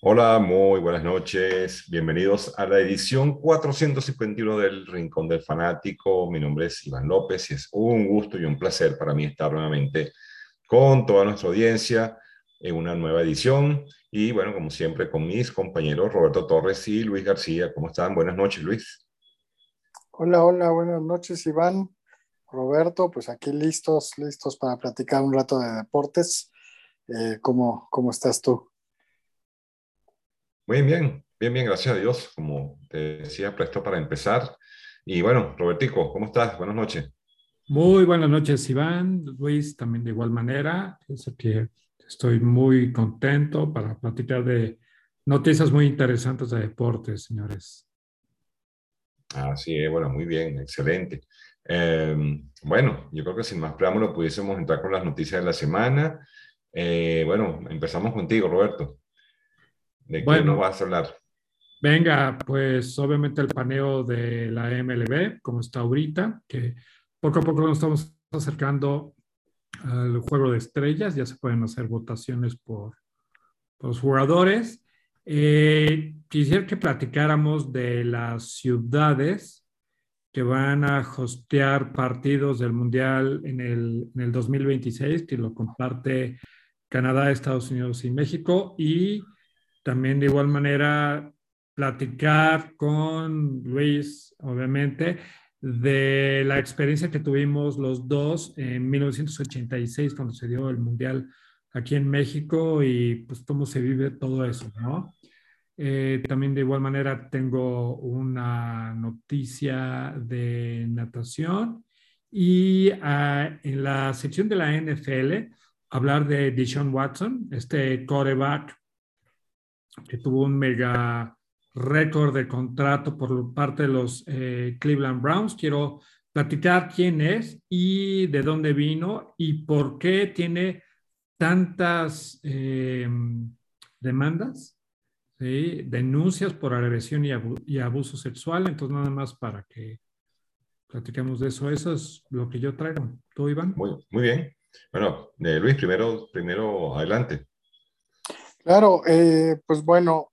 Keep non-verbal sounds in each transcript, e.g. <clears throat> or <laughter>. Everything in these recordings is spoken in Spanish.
Hola, muy buenas noches. Bienvenidos a la edición 451 del Rincón del Fanático. Mi nombre es Iván López y es un gusto y un placer para mí estar nuevamente con toda nuestra audiencia en una nueva edición. Y bueno, como siempre, con mis compañeros Roberto Torres y Luis García. ¿Cómo están? Buenas noches, Luis. Hola, hola, buenas noches, Iván. Roberto, pues aquí listos, listos para platicar un rato de deportes. Eh, ¿cómo, ¿Cómo estás tú? Muy bien, bien, bien, gracias a Dios. Como te decía, presto para empezar. Y bueno, Robertico, ¿cómo estás? Buenas noches. Muy buenas noches, Iván. Luis, también de igual manera. que estoy muy contento para platicar de noticias muy interesantes de deportes, señores. Así es, bueno, muy bien, excelente. Em, bueno, yo creo que sin más preámbulo pudiésemos entrar con las noticias de la semana. Eh, bueno, empezamos contigo, Roberto. ¿De qué bueno, nos vas a hablar? Venga, pues obviamente el paneo de la MLB, como está ahorita, que poco a poco nos estamos acercando al juego de estrellas, ya se pueden hacer votaciones por, los jugadores. Eh, quisiera que platicáramos de las ciudades que van a hostear partidos del Mundial en el, en el 2026, que lo comparte Canadá, Estados Unidos y México, y también de igual manera platicar con Luis, obviamente, de la experiencia que tuvimos los dos en 1986 cuando se dio el Mundial aquí en México y pues cómo se vive todo eso, ¿no? Eh, también de igual manera tengo una noticia de natación y ah, en la sección de la NFL hablar de Deshaun Watson, este quarterback que tuvo un mega récord de contrato por parte de los eh, Cleveland Browns. Quiero platicar quién es y de dónde vino y por qué tiene tantas eh, demandas, denuncias por agresión y, abuso sexual. Entonces, nada más para que platiquemos de eso. Eso es lo que yo traigo. ¿Tú, Iván? Muy, muy bien. Bueno, eh, Luis, primero, primero adelante. Claro, eh, pues bueno,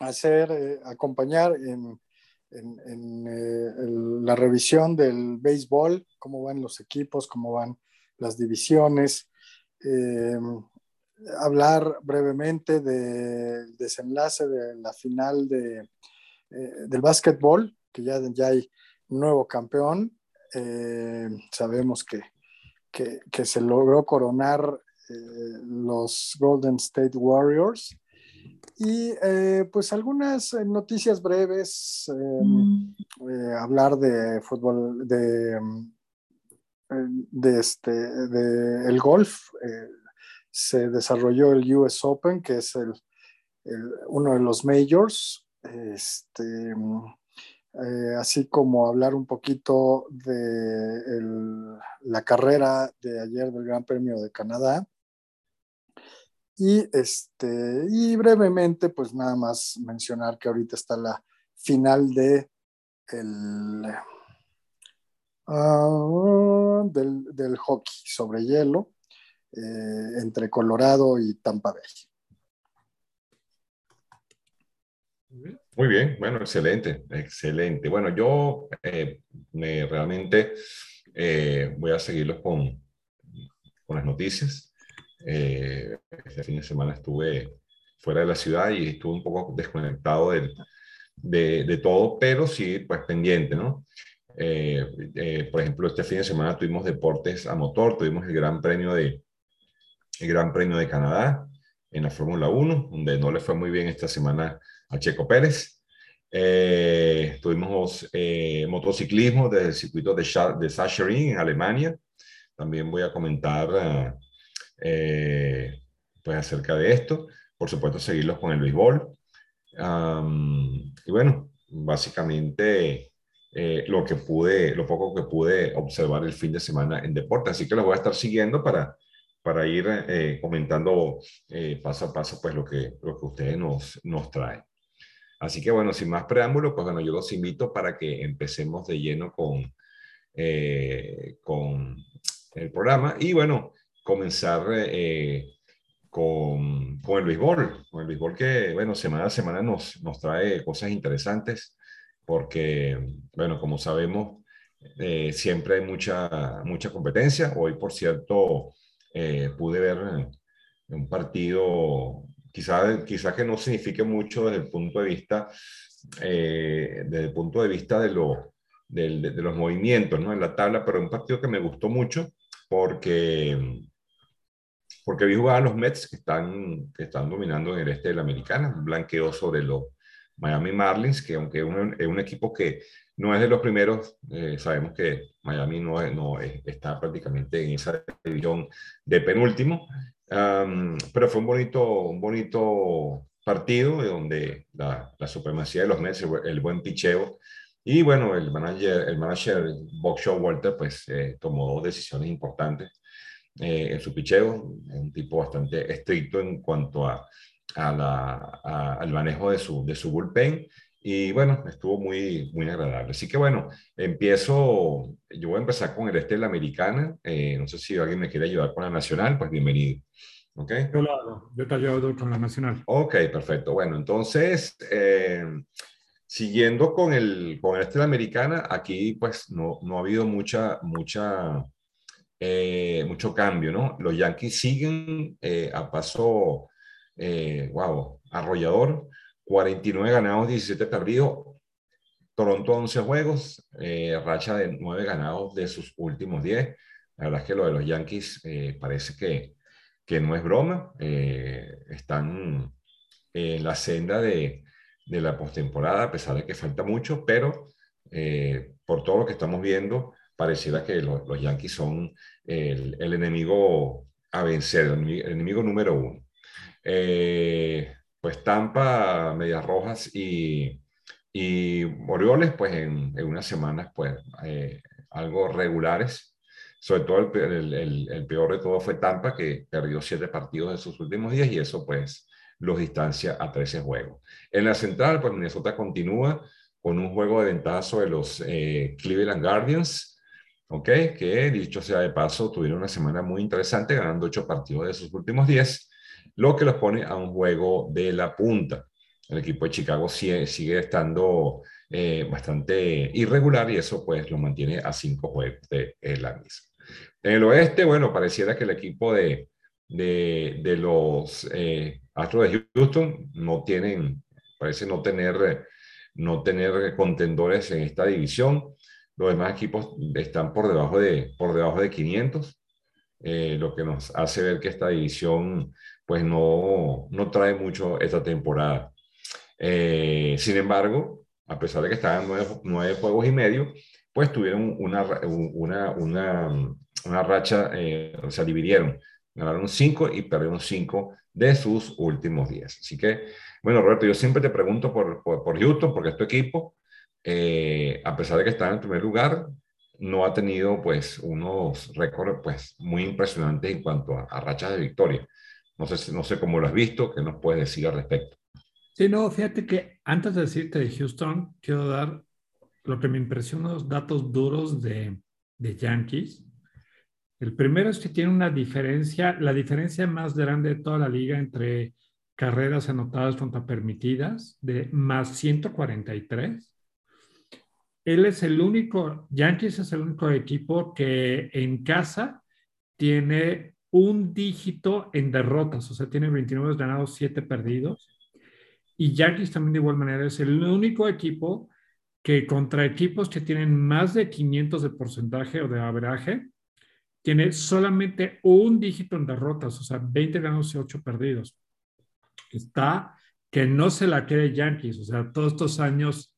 hacer, eh, acompañar en, eh, la revisión del béisbol, cómo van los equipos, cómo van las divisiones, hablar brevemente del desenlace de la final de, del básquetbol, que ya, ya hay nuevo campeón. sabemos que, que, se logró coronar los Golden State Warriors. Y eh, pues algunas eh, noticias breves, mm. hablar de fútbol, de, de, este, de el golf. se desarrolló el US Open, que es el, uno de los majors. Este, así como hablar un poquito de la carrera de ayer del Gran Premio de Canadá. Y, este, y brevemente, pues nada más mencionar que ahorita está la final de el, ah, del, hockey sobre hielo eh, entre Colorado y Tampa Bay. Muy bien, bueno, excelente, excelente. Bueno, yo eh, me, realmente eh, voy a seguirlos con, con las noticias. Eh, este fin de semana estuve fuera de la ciudad y estuve un poco desconectado de, de, todo, pero sí, pues pendiente, ¿no? Eh, eh, por ejemplo, este fin de semana tuvimos deportes a motor, tuvimos el Gran Premio de, el Gran Premio de Canadá en la Fórmula 1, donde no le fue muy bien esta semana a Checo Pérez. tuvimos motociclismo desde el circuito de, de Sachsenring en Alemania. También voy a comentar eh, pues acerca de esto. Por supuesto, seguirlos con el béisbol. y bueno, básicamente eh, lo que pude, lo poco que pude observar el fin de semana en deporte. Así que los voy a estar siguiendo para, para ir eh, comentando paso a paso pues lo que, lo que ustedes nos, nos traen. Así que bueno, sin más preámbulos, pues bueno, yo los invito para que empecemos de lleno con, con el programa. Y bueno, comenzar eh, con, con, el béisbol, con el béisbol que, bueno, semana a semana nos, nos trae cosas interesantes, porque, bueno, como sabemos, eh, siempre hay mucha, mucha competencia. Hoy, por cierto, eh, pude ver un partido, quizás quizá que no signifique mucho desde el punto de vista, eh, desde el punto de vista de, lo, de, de, los movimientos ¿no? en la tabla, pero un partido que me gustó mucho porque porque vi jugar a los Mets que están, que están dominando en el este de la americana, un blanqueo sobre los Miami Marlins, que aunque es un, equipo que no es de los primeros, eh, sabemos que Miami no, no está prácticamente en esa división de penúltimo, pero fue un bonito, un bonito partido donde la, la supremacía de los Mets, el, buen picheo, y bueno, el manager, el manager Bob Walter, pues eh, tomó dos decisiones importantes eh, en su picheo, un tipo bastante estricto en cuanto a, a la, al manejo de su, de su bullpen. Y bueno, estuvo muy, muy agradable. Así que bueno, empiezo, yo voy a empezar con el este de la americana. Eh, no sé si alguien me quiere ayudar con la nacional, pues bienvenido. ¿Ok? Yo lo hago, yo te ayudo con la nacional. Ok, perfecto. Bueno, entonces, eh, siguiendo con el, con el este de la americana, aquí pues no, no ha habido mucha, mucha, eh, mucho cambio, ¿no? Los Yankees siguen eh, a paso, eh, wow, arrollador, 49 ganados, 17 perdidos, Toronto 11 juegos, racha de 9 ganados de sus últimos 10. La verdad es que lo de los Yankees parece que, que no es broma, están en la senda de, de la postemporada, a pesar de que falta mucho, pero por todo lo que estamos viendo, pareciera que los, los Yankees son el, el, enemigo a vencer, el, enemigo número uno. Eh, pues Tampa, Medias Rojas y, y Orioles, pues en, en unas semanas, pues eh, algo regulares. Sobre todo el, el, el, peor de todo fue Tampa, que perdió siete partidos de sus últimos días y eso pues los distancia a 13 juegos. En la central, pues Minnesota continúa con un juego de ventaja sobre los eh, Cleveland Guardians, ¿ok? Que dicho sea de paso, tuvieron una semana muy interesante, ganando ocho partidos de sus últimos diez, lo que los pone a un juego de la punta. El equipo de Chicago sigue, sigue estando eh, bastante irregular y eso pues lo mantiene a cinco juegos de, la misma. En el oeste, bueno, pareciera que el equipo de, de, de los eh, Astros de Houston no tienen, parece no tener, no tener contendores en esta división. Los demás equipos están por debajo de, por debajo de 500, eh, lo que nos hace ver que esta división pues no, no trae mucho esta temporada. Eh, sin embargo, a pesar de que estaban nueve, nueve, juegos y medio, pues tuvieron una, una, una, una racha, eh, o sea, dividieron, ganaron cinco y perdieron cinco de sus últimos días. Así que, bueno, Roberto, yo siempre te pregunto por, por, por Houston, porque es tu equipo, eh, a pesar de que está en el primer lugar, no ha tenido pues unos récords pues muy impresionantes en cuanto a, rachas de victoria. No sé, no sé cómo lo has visto, ¿qué nos puedes decir al respecto? Sí, no, fíjate que antes de decirte de Houston, quiero dar lo que me impresiona, los datos duros de, de Yankees. El primero es que tiene una diferencia, la diferencia más grande de toda la liga entre carreras anotadas contra permitidas, de más 143 él es el único, Yankees es el único equipo que en casa tiene un dígito en derrotas, o sea, tiene 29 ganados, 7 perdidos. Y Yankees también de igual manera es el único equipo que contra equipos que tienen más de 500 de porcentaje o de averaje, tiene solamente un dígito en derrotas, o sea, 20 ganados y 8 perdidos. Está que no se la cree Yankees, o sea, todos estos años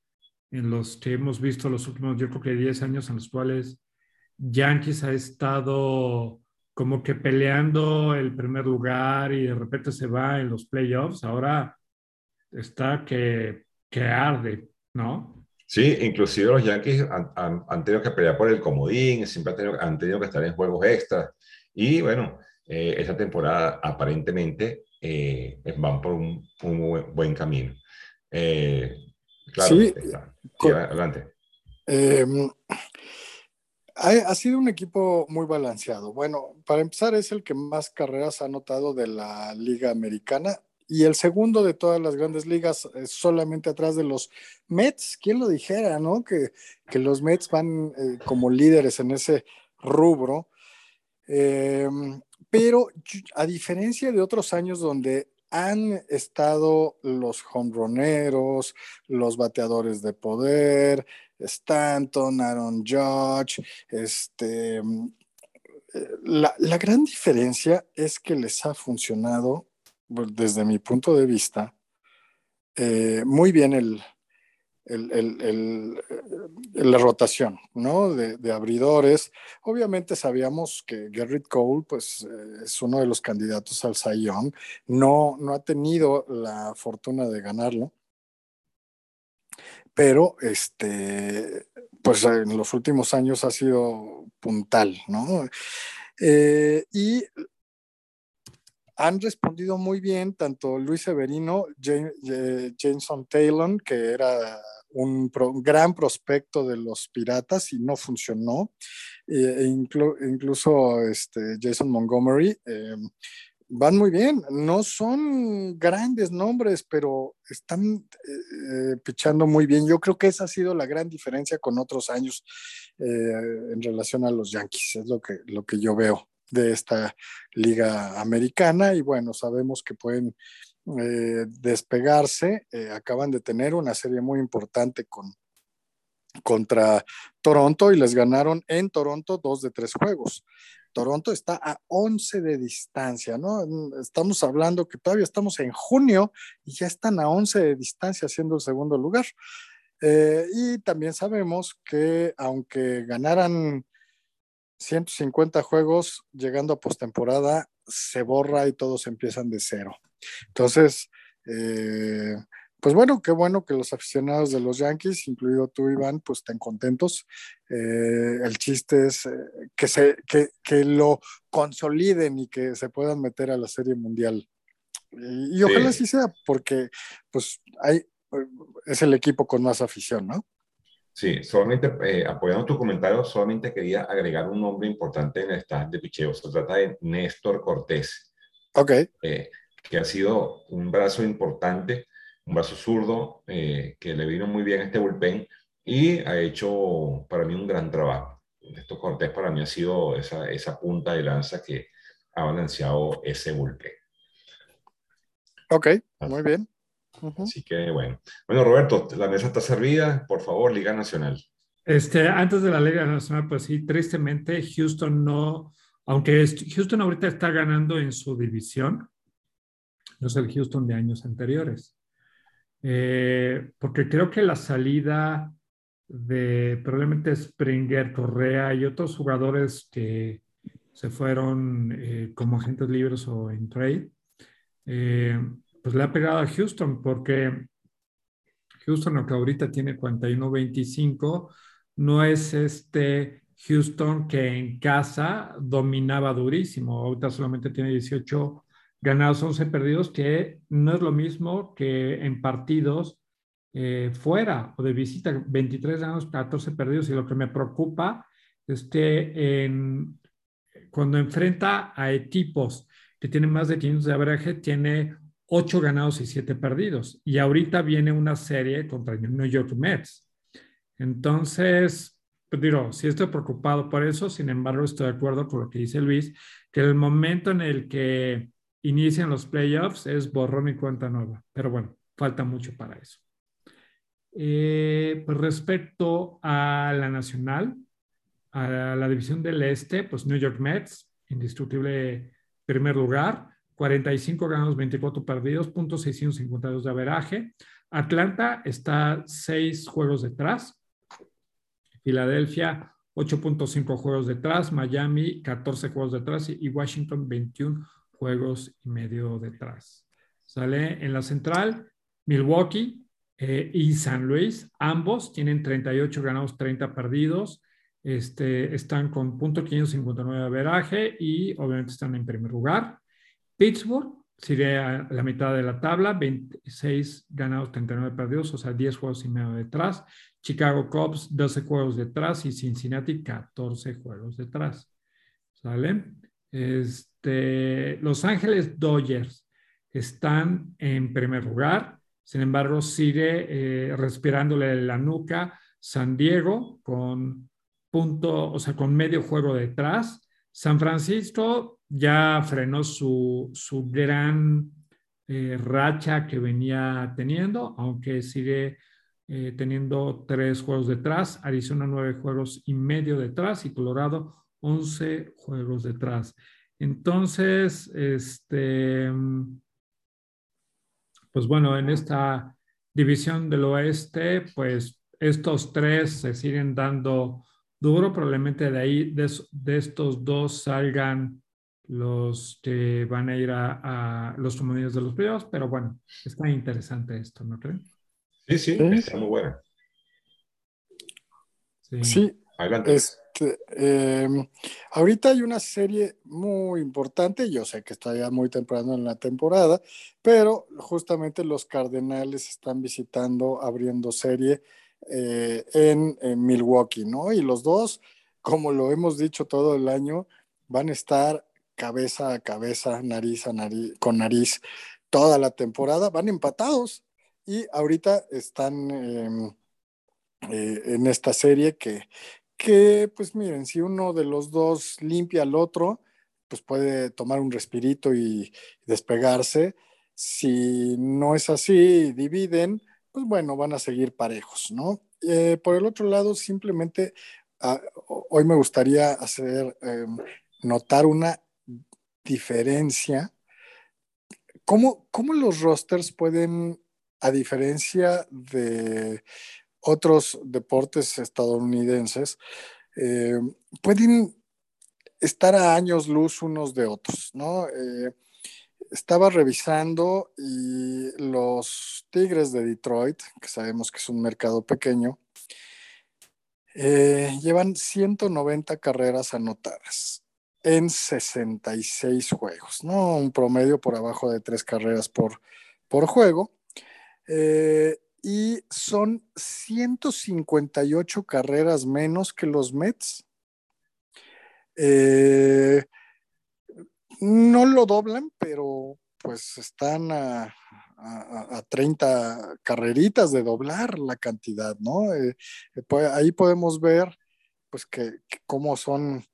en los que hemos visto los últimos, yo creo que 10 años en los cuales Yankees ha estado como que peleando el primer lugar y de repente se va en los playoffs, ahora está que, que arde, ¿no? Sí, inclusive los Yankees han, han, tenido que pelear por el comodín, siempre han tenido, han tenido que estar en juegos extras. Y bueno, eh, esta temporada aparentemente eh, van por un, un buen, camino. Eh, sí, adelante. Em, Ha, sido un equipo muy balanceado. Bueno, para empezar, es el que más carreras ha anotado de la Liga Americana y el segundo de todas las grandes ligas, solamente atrás de los Mets. ¿Quién lo dijera, no? Que, los Mets van eh, como líderes en ese rubro. Em, pero a diferencia de otros años donde han estado los hombroneros, los bateadores de poder, Stanton, Aaron Judge, este, mm, eh, la, gran diferencia es que les ha funcionado, desde mi punto de vista, eh, muy bien el, la rotación, ¿no? De, abridores. Obviamente sabíamos que Garrett Cole, pues, eh, es uno de los candidatos al Cy. No, no ha tenido la fortuna de ganarlo. Pero, este, pues en los últimos años ha sido puntal, ¿no? Eh, y han respondido muy bien tanto Luis Severino, eh, Jameson Taylor, que era un gran prospecto de los piratas y no funcionó. E incluso este, Jason Montgomery. Eh, van muy bien, no son grandes nombres, pero están eh, pichando muy bien. Yo creo que esa ha sido la gran diferencia con otros años en relación a los Yankees, es lo que, lo que yo veo de esta liga americana y bueno, sabemos que pueden eh, despegarse. Eh, acaban de tener una serie muy importante con, contra Toronto y les ganaron en Toronto dos de tres juegos. Toronto está a 11 de distancia, ¿no? Estamos hablando que todavía estamos en junio y ya están a 11 de distancia siendo el segundo lugar. Eh, y también sabemos que aunque ganaran 150 juegos, llegando a postemporada, se borra y todos empiezan de cero. Entonces, eh, pues bueno, qué bueno que los aficionados de los Yankees, incluido tú, Iván, pues estén contentos. Eh, el chiste es eh, que, se, que, que, lo consoliden y que se puedan meter a la Serie Mundial. Y, ojalá así sea, porque pues hay, es el equipo con más afición, ¿no? Sí, solamente apoyando tu comentario, solamente quería agregar un nombre importante en el staff de picheo. Se trata de Néstor Cortés. Ok que ha sido un brazo importante, un brazo zurdo, eh, que le vino muy bien a este bullpen y ha hecho para mí un gran trabajo. Esto Cortés para mí ha sido esa, esa punta de lanza que ha balanceado ese bullpen. Ok, muy bien. Así que bueno. Bueno, Roberto, la mesa está servida. Por favor, Liga Nacional. Este, antes de la Liga Nacional, pues sí, tristemente Houston no, aunque Houston ahorita está ganando en su división, no es el Houston de años anteriores. Eh, porque creo que la salida de probablemente Springer, Correa y otros jugadores que se fueron eh, como agentes libres o en trade, eh, pues le ha pegado a Houston porque Houston, que ahorita tiene 41-25, no es este Houston que en casa dominaba durísimo. Ahorita solamente tiene 18 ganados 11 perdidos, que no es lo mismo que en partidos eh, fuera o de visita, 23 ganados, 14 perdidos. Y lo que me preocupa es que en, cuando enfrenta a equipos que tienen más de 500 de average, tiene 8 ganados y 7 perdidos. Y ahorita viene una serie contra el New York Mets. Entonces, pues digo, sí estoy preocupado por eso, sin embargo, estoy de acuerdo con lo que dice Luis, que el momento en el que inician los playoffs es borrón y cuenta nueva. Pero bueno, falta mucho para eso. Eh, pues respecto a la nacional, a la división del este, pues New York Mets, indestructible primer lugar, 45 ganados, 24 perdidos, punto 652 de averaje. Atlanta está 6 juegos detrás. Filadelfia, 8.5 juegos detrás. Miami, 14 juegos detrás. Y Washington, 21 juegos y medio detrás. Sale en la central, Milwaukee eh, y San Luis, ambos tienen 38 ganados, 30 perdidos. Este, están con punto 559 de veraje y obviamente están en primer lugar. Pittsburgh Sigue a la mitad de la tabla, 26 ganados, 39 perdidos, o sea, 10 juegos y medio detrás. Chicago Cubs, 12 juegos detrás y Cincinnati, 14 juegos detrás. ¿Sale? Este, Los Ángeles Dodgers están en primer lugar, sin embargo, sigue eh, respirándole la nuca San Diego con punto, o sea, con medio juego detrás. San Francisco ya frenó su, su gran eh, racha que venía teniendo, aunque sigue eh, teniendo tres juegos detrás. Arizona nueve juegos y medio detrás y Colorado once juegos detrás. Entonces, este, pues bueno, en esta división del oeste, pues estos tres se siguen dando duro. Probablemente de ahí, de, estos dos salgan los que van a ir a, los comunidades de los playoffs, pero bueno, está interesante esto, ¿no creen? Sí, sí, está muy buena. Sí, sí. Adelante. Este, em, ahorita hay una serie muy importante, yo sé que está ya muy temprano en la temporada, pero justamente los Cardenales están visitando, abriendo serie eh, en, Milwaukee, ¿no? Y los dos, como lo hemos dicho todo el año, van a estar cabeza a cabeza, nariz a nariz, con nariz toda la temporada, van empatados y ahorita están em, eh, en esta serie que, que, pues miren, si uno de los dos limpia al otro, pues puede tomar un respirito y despegarse. Si no es así, dividen, pues bueno, van a seguir parejos, ¿no? Eh, por el otro lado, simplemente ah, hoy me gustaría hacer em, notar una diferencia. ¿Cómo, ¿Cómo, los rosters pueden, a diferencia de otros deportes estadounidenses, em, pueden estar a años luz unos de otros, ¿no? Eh, estaba revisando y los Tigres de Detroit, que sabemos que es un mercado pequeño, eh, llevan 190 carreras anotadas en 66 juegos, ¿no? Un promedio por abajo de tres carreras por, por juego. Eh, y son 158 carreras menos que los Mets. Eh, no lo doblan, pero pues están a, 30 carreritas de doblar la cantidad, ¿no? Eh, eh, pues, ahí podemos ver pues que, cómo son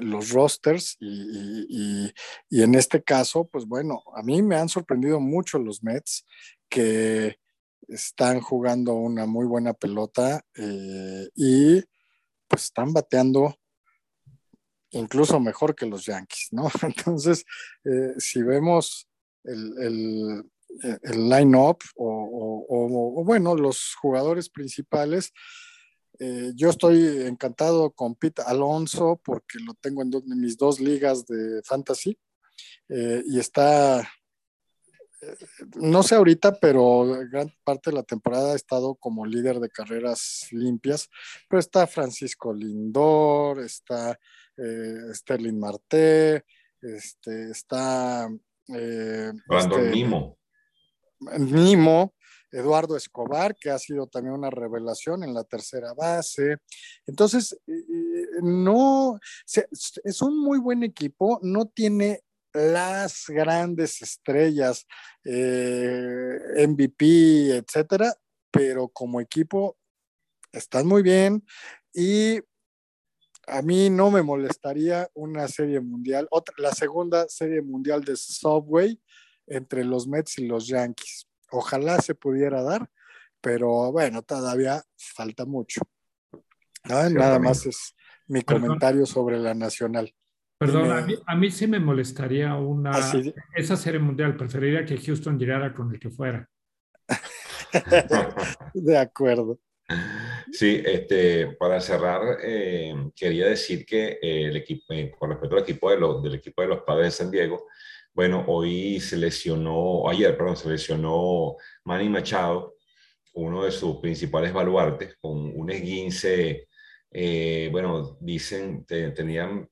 los rosters y, en este caso, pues bueno, a mí me han sorprendido mucho los Mets que están jugando una muy buena pelota y pues están bateando incluso mejor que los Yankees, ¿no? <laughs> Entonces, eh, si vemos el, el, el line-up o, bueno, los jugadores principales, eh, yo estoy encantado con Pete Alonso porque lo tengo en, mis dos ligas de fantasy eh, y está, no sé ahorita, pero gran parte de la temporada ha estado como líder de carreras limpias, pero está Francisco Lindor, está eh, Sterling Marte, este, está... Eh, este, Nimo. Eduardo Escobar, que ha sido también una revelación en la tercera base. Entonces, no, es un muy buen equipo, no tiene las grandes estrellas, eh, MVP, etcétera, pero como equipo están muy bien y a mí no me molestaría una serie mundial, otra, la segunda serie mundial de Subway entre los Mets y los Yankees. Ojalá se pudiera dar, pero bueno, todavía falta mucho. Nada más es mi comentario sobre la nacional. Perdón, a, mí, sí me molestaría una ¿Ah, esa serie mundial. Preferiría que Houston llegara con el que fuera. <laughs> de acuerdo. Sí, este, para cerrar, eh, quería decir que eh, el equipo, eh, con respecto al equipo de los, del equipo de los padres de San Diego, bueno, hoy se lesionó, ayer, perdón, se lesionó Manny Machado, uno de sus principales baluartes, con un esguince, bueno, dicen, tenían,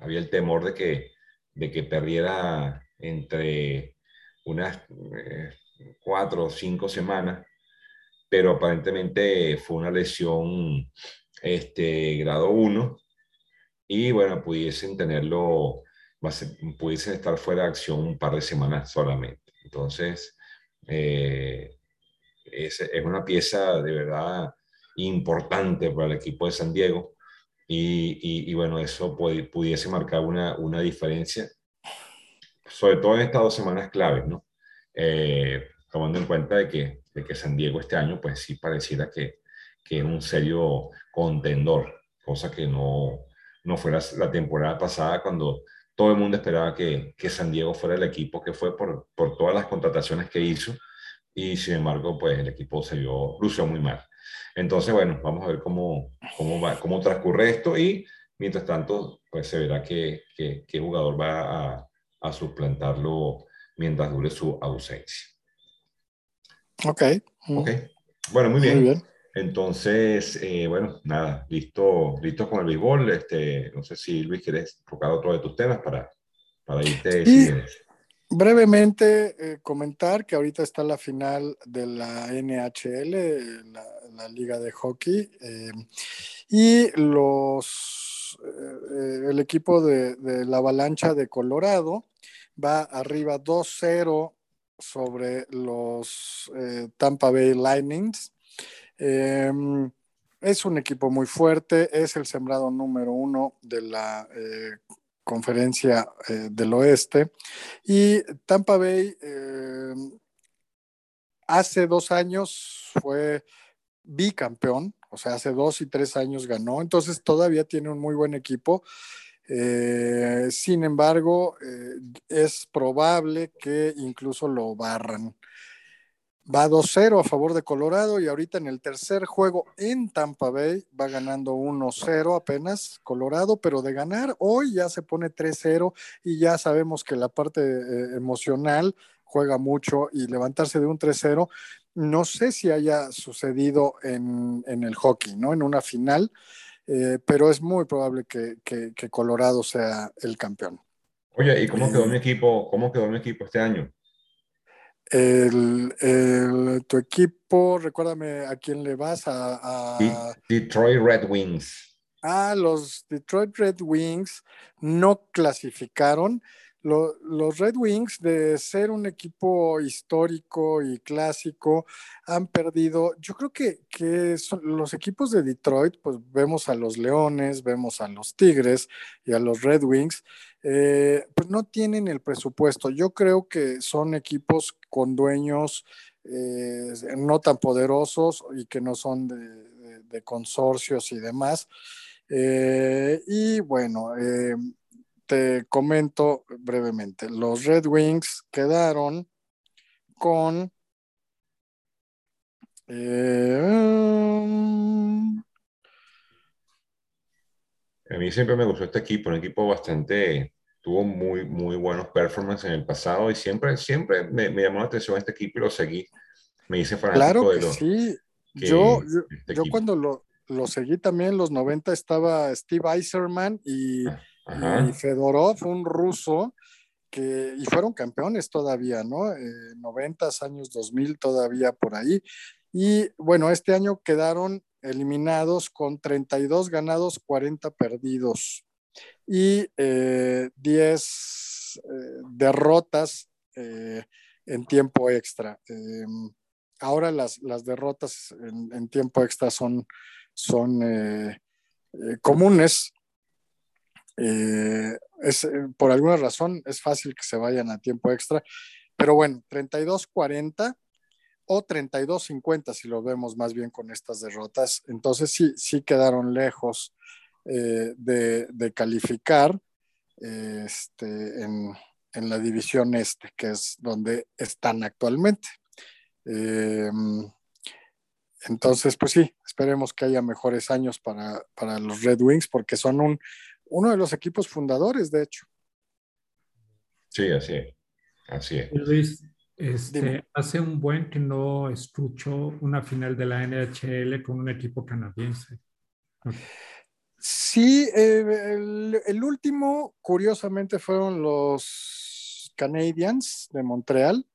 había el temor de que, de que perdiera entre unas eh, cuatro o cinco semanas, pero aparentemente fue una lesión este, grado 1 y bueno, pudiesen tenerlo, pudiesen estar fuera de acción un par de semanas solamente. Entonces, eh, es, es, una pieza de verdad importante para el equipo de San Diego y, bueno, eso pudiese marcar una, diferencia, sobre todo en estas dos semanas claves, ¿no? Eh, tomando en cuenta de que, de que San Diego este año, pues sí pareciera que, que es un serio contendor, cosa que no, no fue la, temporada pasada cuando todo el mundo esperaba que, que, San Diego fuera el equipo que fue por, por todas las contrataciones que hizo y sin embargo, pues el equipo se vio, lució muy mal. Entonces, bueno, vamos a ver cómo, cómo, va, cómo transcurre esto y mientras tanto, pues se verá qué, qué, jugador va a, a, suplantarlo mientras dure su ausencia. Ok. Ok. Bueno, muy bien. Muy bien. Entonces, eh, bueno, nada, listo, listo con el béisbol. Este, no sé si Luis quieres tocar otro de tus temas para, para irte. brevemente eh, comentar que ahorita está la final de la NHL, la, liga de hockey, eh, y los el equipo de, la avalancha de Colorado va arriba 2-0 sobre los Tampa Bay Lightnings. Em, es un equipo muy fuerte, es el sembrado número uno de la eh, conferencia eh, del oeste. Y Tampa Bay em, hace dos años fue bicampeón, o sea, hace dos y tres años ganó, entonces todavía tiene un muy buen equipo. Eh, sin embargo, es probable que incluso lo barran. Va 2-0 a favor de Colorado y ahorita en el tercer juego en Tampa Bay va ganando 1-0 apenas Colorado, pero de ganar hoy ya se pone 3-0 y ya sabemos que la parte eh, emocional juega mucho y levantarse de un 3-0, no sé si haya sucedido en, el hockey, ¿no? En una final, eh, pero es muy probable que, Colorado sea el campeón. Oye, ¿y cómo quedó mi equipo? ¿Cómo quedó mi equipo este año? El, tu equipo, recuérdame a quién le vas a, Detroit Red Wings. Ah, los Detroit Red Wings no clasificaron. Los Red Wings, de ser un equipo histórico y clásico, han perdido. Yo creo que, los equipos de Detroit, pues vemos a los Leones, vemos a los Tigres y a los Red Wings, eh, pues no tienen el presupuesto. Yo creo que son equipos con dueños eh, no tan poderosos y que no son de, consorcios y demás. Eh, y bueno, te comento brevemente, los Red Wings quedaron con... A mí siempre me gustó este equipo, un equipo bastante, tuvo muy, muy buenos performances en el pasado y siempre, siempre me, llamó la atención este equipo y lo seguí. Me hice fanático claro que sí. yo, yo, este cuando lo, lo, seguí también en los 90 estaba Steve Eiserman y, y Fedorov, un ruso, que, y fueron campeones todavía, ¿no? Eh, 90 años 2000 todavía por ahí. Y bueno, este año quedaron eliminados con 32 ganados, 40 perdidos y 10 eh, eh, derrotas eh, en tiempo extra. Em, ahora las, las derrotas en, tiempo extra son, son comunes. Es, por alguna razón es fácil que se vayan a tiempo extra, pero bueno, 32-40 o 32-50 si lo vemos más bien con estas derrotas. Entonces sí, sí quedaron lejos eh, de, calificar este, en, la división este, que es donde están actualmente. Em, entonces, pues sí, esperemos que haya mejores años para, los Red Wings porque son un, uno de los equipos fundadores, de hecho. Sí, así es. Así es. Este, hace un buen que no escucho una final de la NHL con un equipo canadiense. Sí, eh, el, último, curiosamente, fueron los Canadiens de Montreal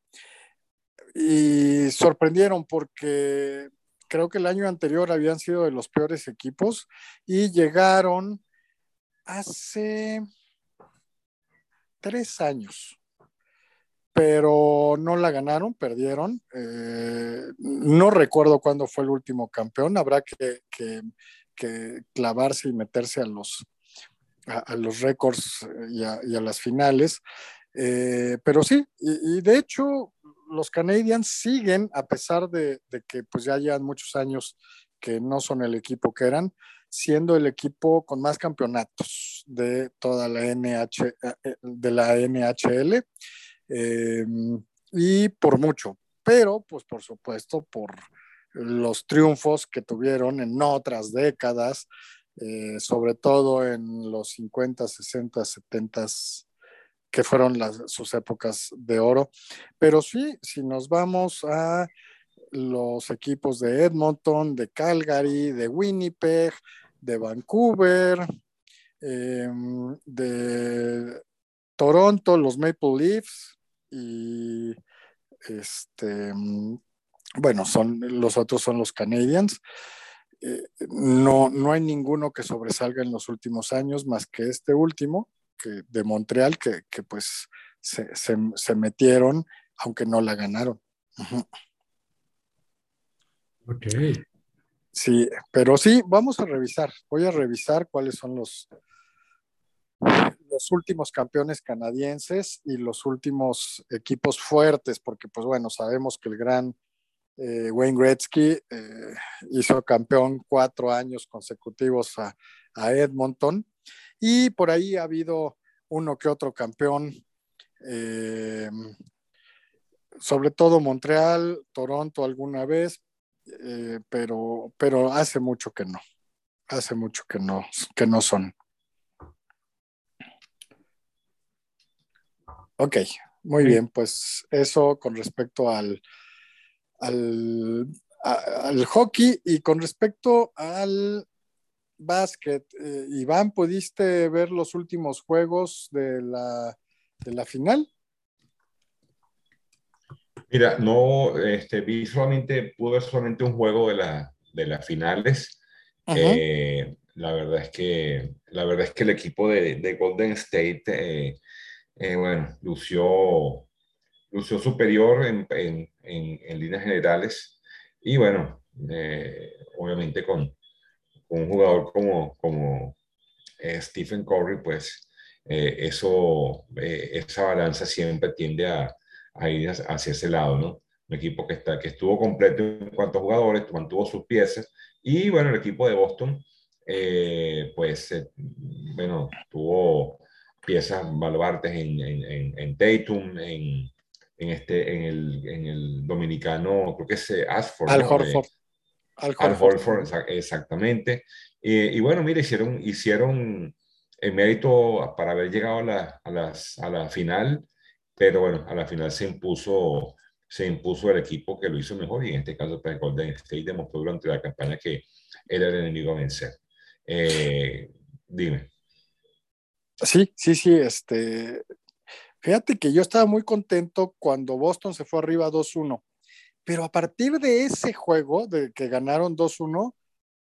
y sorprendieron porque creo que el año anterior habían sido de los peores equipos y llegaron hace tres años, pero no la ganaron, perdieron. Eh, no recuerdo cuándo fue el último campeón, habrá que, clavarse y meterse a los, a, los récords y a, las finales. Eh, pero sí, y, de hecho los Canadiens siguen, a pesar de, que pues ya llevan muchos años que no son el equipo que eran, siendo el equipo con más campeonatos de toda la NH, eh, NHL em, y por mucho, pero pues por supuesto por los triunfos que tuvieron en otras décadas, eh, sobre todo en los 50, 60, 70 que fueron las, sus épocas de oro. Pero sí, si nos vamos a los equipos de Edmonton, de Calgary, de Winnipeg, de Vancouver, em, de Toronto, los Maple Leafs y este, bueno, son los otros son los Canadiens. Eh, no, no hay ninguno que sobresalga en los últimos años más que este último, de Montreal que, pues se, metieron, aunque no la ganaron. Ok. Sí, pero sí, vamos a revisar. Voy a revisar cuáles son los, los últimos campeones canadienses y los últimos equipos fuertes, porque pues bueno, sabemos que el gran eh, Wayne Gretzky eh, hizo campeón cuatro años consecutivos a Edmonton y por ahí ha habido uno que otro campeón, eh, sobre todo Montreal, Toronto alguna vez, eh, pero, pero hace mucho que no, hace mucho que no, que no son. Ok, muy bien, pues eso con respecto al, al, al hockey y con respecto al básquet. Eh, Iván, ¿pudiste ver los últimos juegos de la, de la final? Mira, no, este, vi solamente, pude ver solamente un juego de, la, de las finales. Eh, la verdad es que, la verdad es que el equipo de, de Golden State, eh, bueno, lució, lució superior en, en, en, en líneas generales. Y bueno, obviamente con, un jugador como, como eh, Stephen Curry, pues eh, eso, eh, esa balanza siempre tiende a, a, ir hacia ese lado, ¿no? Un equipo que, está, que estuvo completo en cuanto a jugadores, mantuvo sus piezas, y bueno, el equipo de Boston, pues, bueno, tuvo piezas baluartes en, en, en, Tatum, en, en, este, en, el, en el dominicano, creo que es Ashford. Al Horford. Al Holford, exactamente. y bueno, mire, hicieron, hicieron el mérito para haber llegado a la, a, las, a la final, pero bueno, a la final se impuso, se impuso el equipo que lo hizo mejor y en este caso pues, Golden State demostró durante la campaña que era el enemigo a vencer. Eh, dime. Sí, sí, sí, este, fíjate que yo estaba muy contento cuando Boston se fue arriba 2-1 pero a partir de ese juego, de que ganaron 2-1,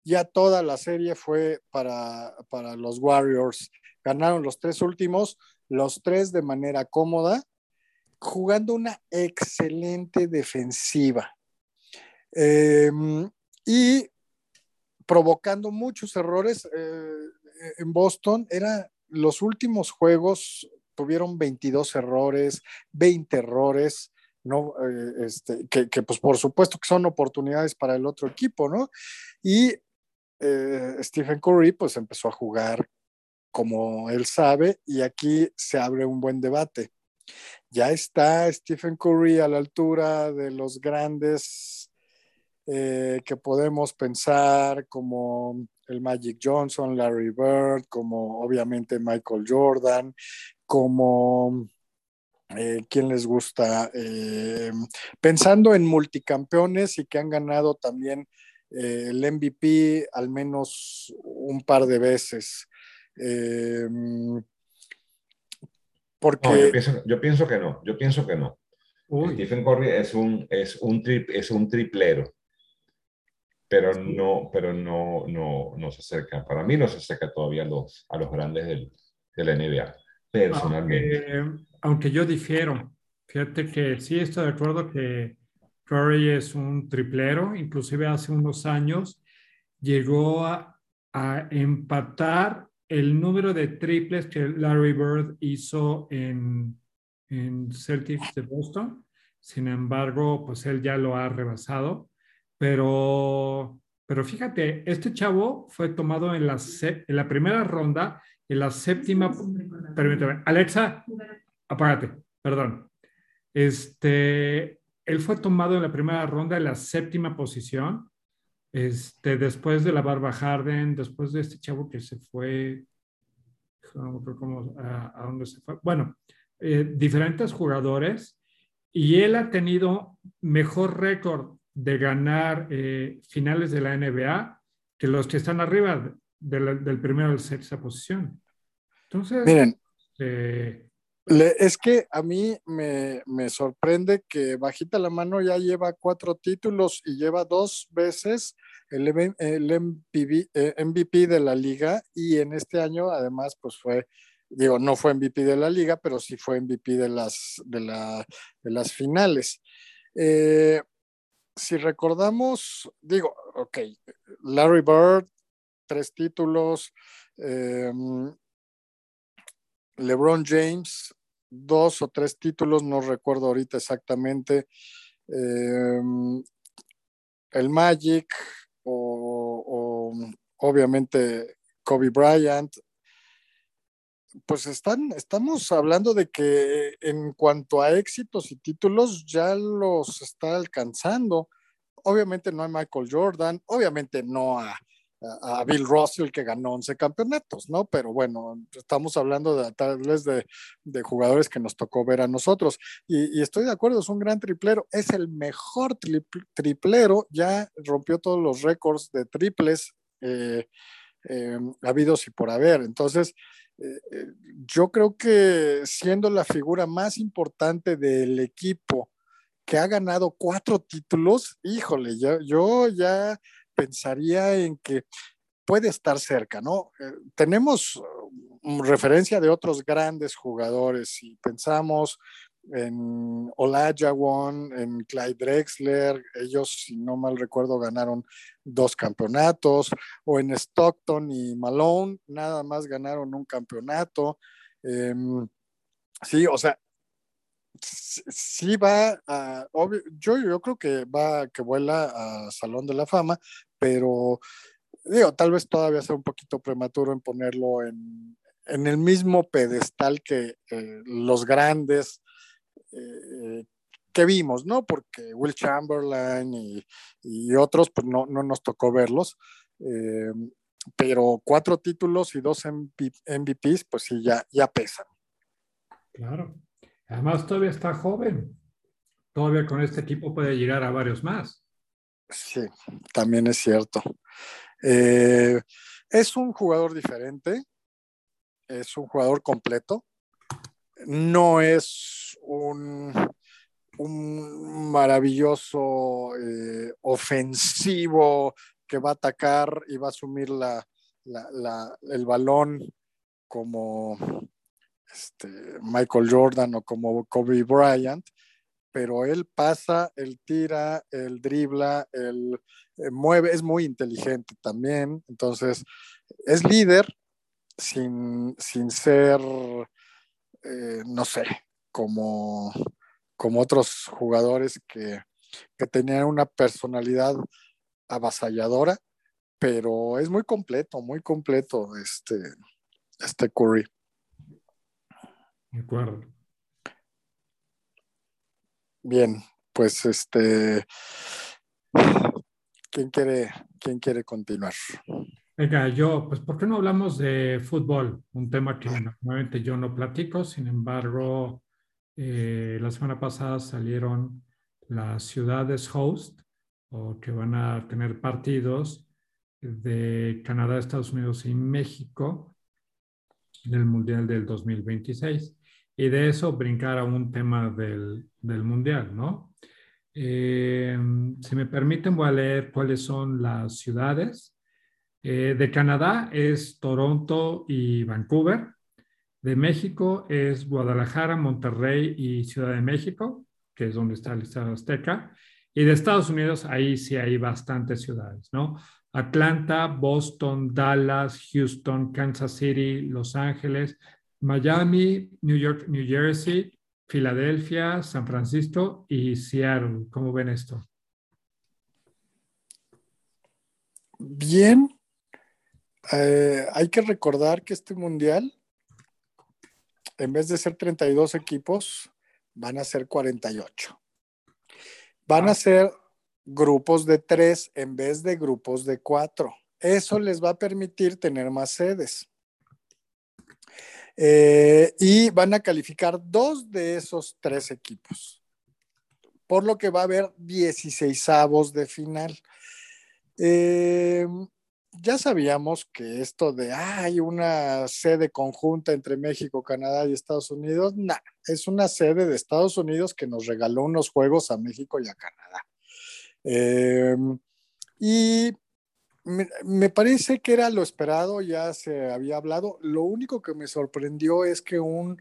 ya toda la serie fue para, para los Warriors. Ganaron los tres últimos, los tres de manera cómoda, jugando una excelente defensiva. Em, y provocando muchos errores eh, en Boston. Era los últimos juegos, tuvieron 22 errores, 20 errores. ¿no? Eh, este, que, pues por supuesto que son oportunidades para el otro equipo, ¿no? Y eh, Stephen Curry pues empezó a jugar como él sabe y aquí se abre un buen debate. Ya está Stephen Curry a la altura de los grandes eh, que podemos pensar como el Magic Johnson, Larry Bird, como obviamente Michael Jordan, como eh, ¿Quién les gusta? Eh, pensando en multicampeones y que han ganado también eh, el MVP al menos un par de veces. Porque... yo, pienso, que no, yo pienso que no. Stephen Curry es un, es un, es un triplero, pero no, pero no, no, no se acerca, para mí no se acerca todavía a los, a los grandes del, de la NBA, personalmente. Aunque, yo difiero, fíjate que sí estoy de acuerdo que Curry es un triplero, inclusive hace unos años llegó a, a empatar el número de triples que Larry Bird hizo en, en Celtics de Boston. Sin embargo, pues él ya lo ha rebasado. Pero, pero fíjate, este chavo fue tomado en la, en la primera ronda, en la séptima. Permítame, Alexa, apágate, perdón. Este, él fue tomado en la primera ronda en la séptima posición este, después de la Barba Harden, después de este chavo que se fue, a, dónde se fue. Bueno, eh, diferentes jugadores y él ha tenido mejor récord de ganar eh, finales de la NBA que los que están arriba del primero a la sexta posición. Entonces, miren, eh, es que a mí me, sorprende que bajita la mano ya lleva cuatro títulos y lleva dos veces el, el MVP, eh, de la liga y en este año además pues fue, digo, no fue MVP de la liga, pero sí fue MVP de las, de, las finales. Eh, si recordamos, digo, ok, Larry Bird, tres títulos, eh, LeBron James, dos o tres títulos, no recuerdo ahorita exactamente. Em, el Magic o, obviamente Kobe Bryant. Pues están, estamos hablando de que en cuanto a éxitos y títulos ya los está alcanzando. Obviamente no a Michael Jordan, obviamente no a, a Bill Russell que ganó 11 campeonatos, ¿no? Pero bueno, estamos hablando de tal vez de, jugadores que nos tocó ver a nosotros. Y, estoy de acuerdo, es un gran triplero, es el mejor triplero, ya rompió todos los récords de triples eh, eh, habidos y por haber. Entonces, eh, yo creo que siendo la figura más importante del equipo que ha ganado cuatro títulos, híjole, yo ya pensaría en que puede estar cerca, ¿no? Eh, tenemos uh, referencia de otros grandes jugadores y pensamos en Olajuwon, en Clyde Drexler, ellos, si no mal recuerdo, ganaron dos campeonatos, o en Stockton y Malone, nada más ganaron un campeonato. Em, sí, o sea, sí va a, yo, yo creo que va, que vuela a Salón de la Fama, pero digo, tal vez todavía sea un poquito prematuro en ponerlo en, el mismo pedestal que eh, los grandes eh, que vimos, ¿no? Porque Will Chamberlain y, otros, pues no, no, nos tocó verlos. Eh, pero cuatro títulos y dos MVPs, pues sí, ya, ya pesan. Claro. Además, todavía está joven. Todavía con este equipo puede llegar a varios más. Sí, también es cierto. Eh, es un jugador diferente, es un jugador completo. No es un, un maravilloso eh, ofensivo que va a atacar y va a asumir la, el balón como este, Michael Jordan o como Kobe Bryant, pero él pasa, él tira, él dribla, él eh, mueve, es muy inteligente también, entonces es líder sin, ser, eh, no sé, como, como otros jugadores que, que tenían una personalidad avasalladora, pero es muy completo, muy completo este, este Curry. De acuerdo. Bien, pues este, ¿quién quiere, quién quiere continuar? Venga, yo, pues, ¿por qué no hablamos de fútbol? Un tema que normalmente yo no platico, sin embargo, eh, la semana pasada salieron las ciudades host o que van a tener partidos de Canadá, Estados Unidos y México en el Mundial del 2026. Y de eso brincar a un tema del, del mundial, ¿no? Eh, si me permiten, voy a leer cuáles son las ciudades. Eh, de Canadá es Toronto y Vancouver. De México es Guadalajara, Monterrey y Ciudad de México, que es donde está el Estado Azteca. Y de Estados Unidos, ahí sí hay bastantes ciudades, ¿no? Atlanta, Boston, Dallas, Houston, Kansas City, Los Ángeles, Miami, New York, New Jersey, Filadelfia, San Francisco y Seattle. ¿Cómo ven esto? Bien. Eh, hay que recordar que este mundial, en vez de ser 32 equipos, van a ser 48. Van a ah. ser grupos de tres en vez de grupos de cuatro. Eso les va a permitir tener más sedes. Eh, y van a calificar dos de esos tres equipos, por lo que va a haber 16 avos de final. Eh, ya sabíamos que esto de hay una sede conjunta entre México, Canadá y Estados Unidos, no, es una sede de Estados Unidos que nos regaló unos juegos a México y a Canadá. Eh, y me, parece que era lo esperado, ya se había hablado. Lo único que me sorprendió es que un,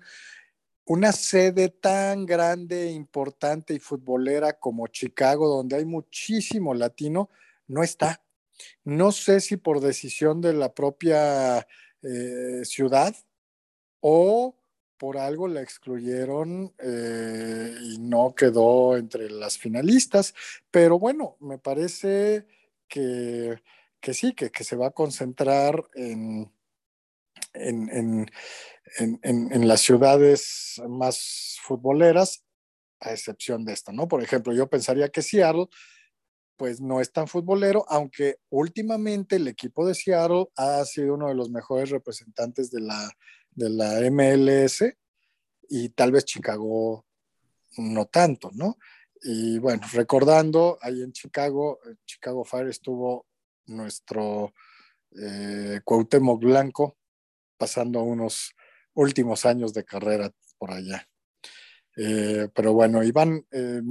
una sede tan grande, importante y futbolera como Chicago, donde hay muchísimo latino, no está. No sé si por decisión de la propia eh, ciudad o por algo la excluyeron eh, y no quedó entre las finalistas, pero bueno, me parece que que sí, que, se va a concentrar en, en, las ciudades más futboleras, a excepción de esta, ¿no? Por ejemplo, yo pensaría que Seattle, pues no es tan futbolero, aunque últimamente el equipo de Seattle ha sido uno de los mejores representantes de la, de la MLS y tal vez Chicago no tanto, ¿no? Y bueno, recordando, ahí en Chicago, Chicago Fire estuvo nuestro eh, Blanco, pasando unos últimos años de carrera por allá. Eh, pero bueno, Iván, eh,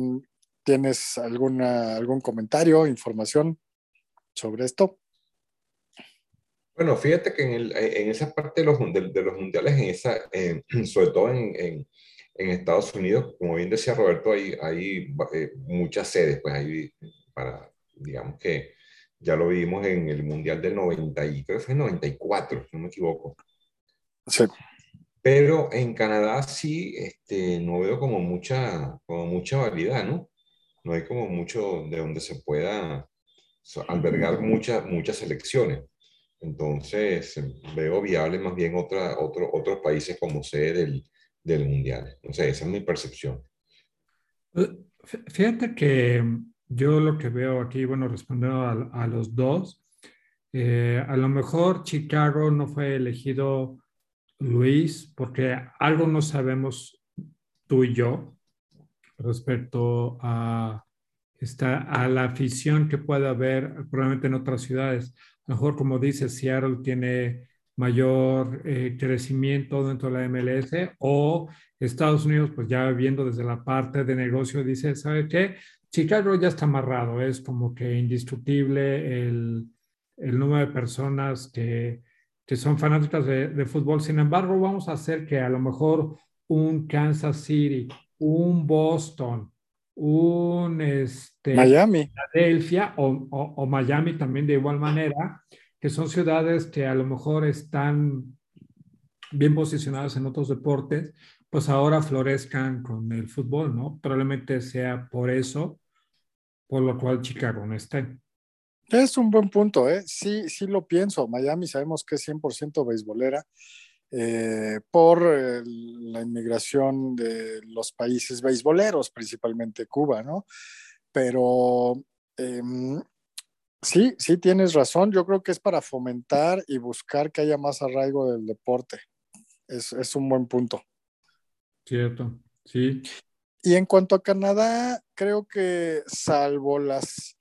¿tienes alguna, algún comentario, información sobre esto? Bueno, fíjate que en, esa parte de los, de, los mundiales, en esa, <clears throat> sobre todo en, Estados Unidos, como bien decía Roberto, hay, hay muchas sedes, pues hay para, digamos que ya lo vimos en el Mundial del 90, y creo que fue en 94, si no me equivoco. Sí. Pero en Canadá sí, este, no veo como mucha, como mucha variedad, ¿no? No hay como mucho de donde se pueda albergar muchas muchas selecciones. Entonces, veo viable más bien otra, otro, otros países como sede del, del Mundial. Entonces, esa es mi percepción. Fíjate que yo lo que veo aquí, bueno, respondiendo a, los dos, eh, a lo mejor Chicago no fue elegido Luis porque algo no sabemos tú y yo respecto a, esta, a la afición que puede haber probablemente en otras ciudades. A lo mejor, como dice, Seattle tiene mayor eh, crecimiento dentro de la MLS o Estados Unidos, pues ya viendo desde la parte de negocio, dice, ¿sabe qué? Chicago ya está amarrado, es como que indestructible el, el número de personas que, que son fanáticas de, de, fútbol. Sin embargo, vamos a hacer que a lo mejor un Kansas City, un Boston, un este, Miami, Philadelphia o, o, Miami también de igual manera, que son ciudades que a lo mejor están bien posicionadas en otros deportes, pues ahora florezcan con el fútbol, ¿no? Probablemente sea por eso por lo cual Chicago no está. Es un buen punto, ¿eh? Sí, sí lo pienso. Miami sabemos que es 100% beisbolera eh, por la inmigración de los países beisboleros, principalmente Cuba, ¿no? Pero em, sí, sí tienes razón. Yo creo que es para fomentar y buscar que haya más arraigo del deporte. Es, es un buen punto. Cierto, sí. Y en cuanto a Canadá, creo que salvo las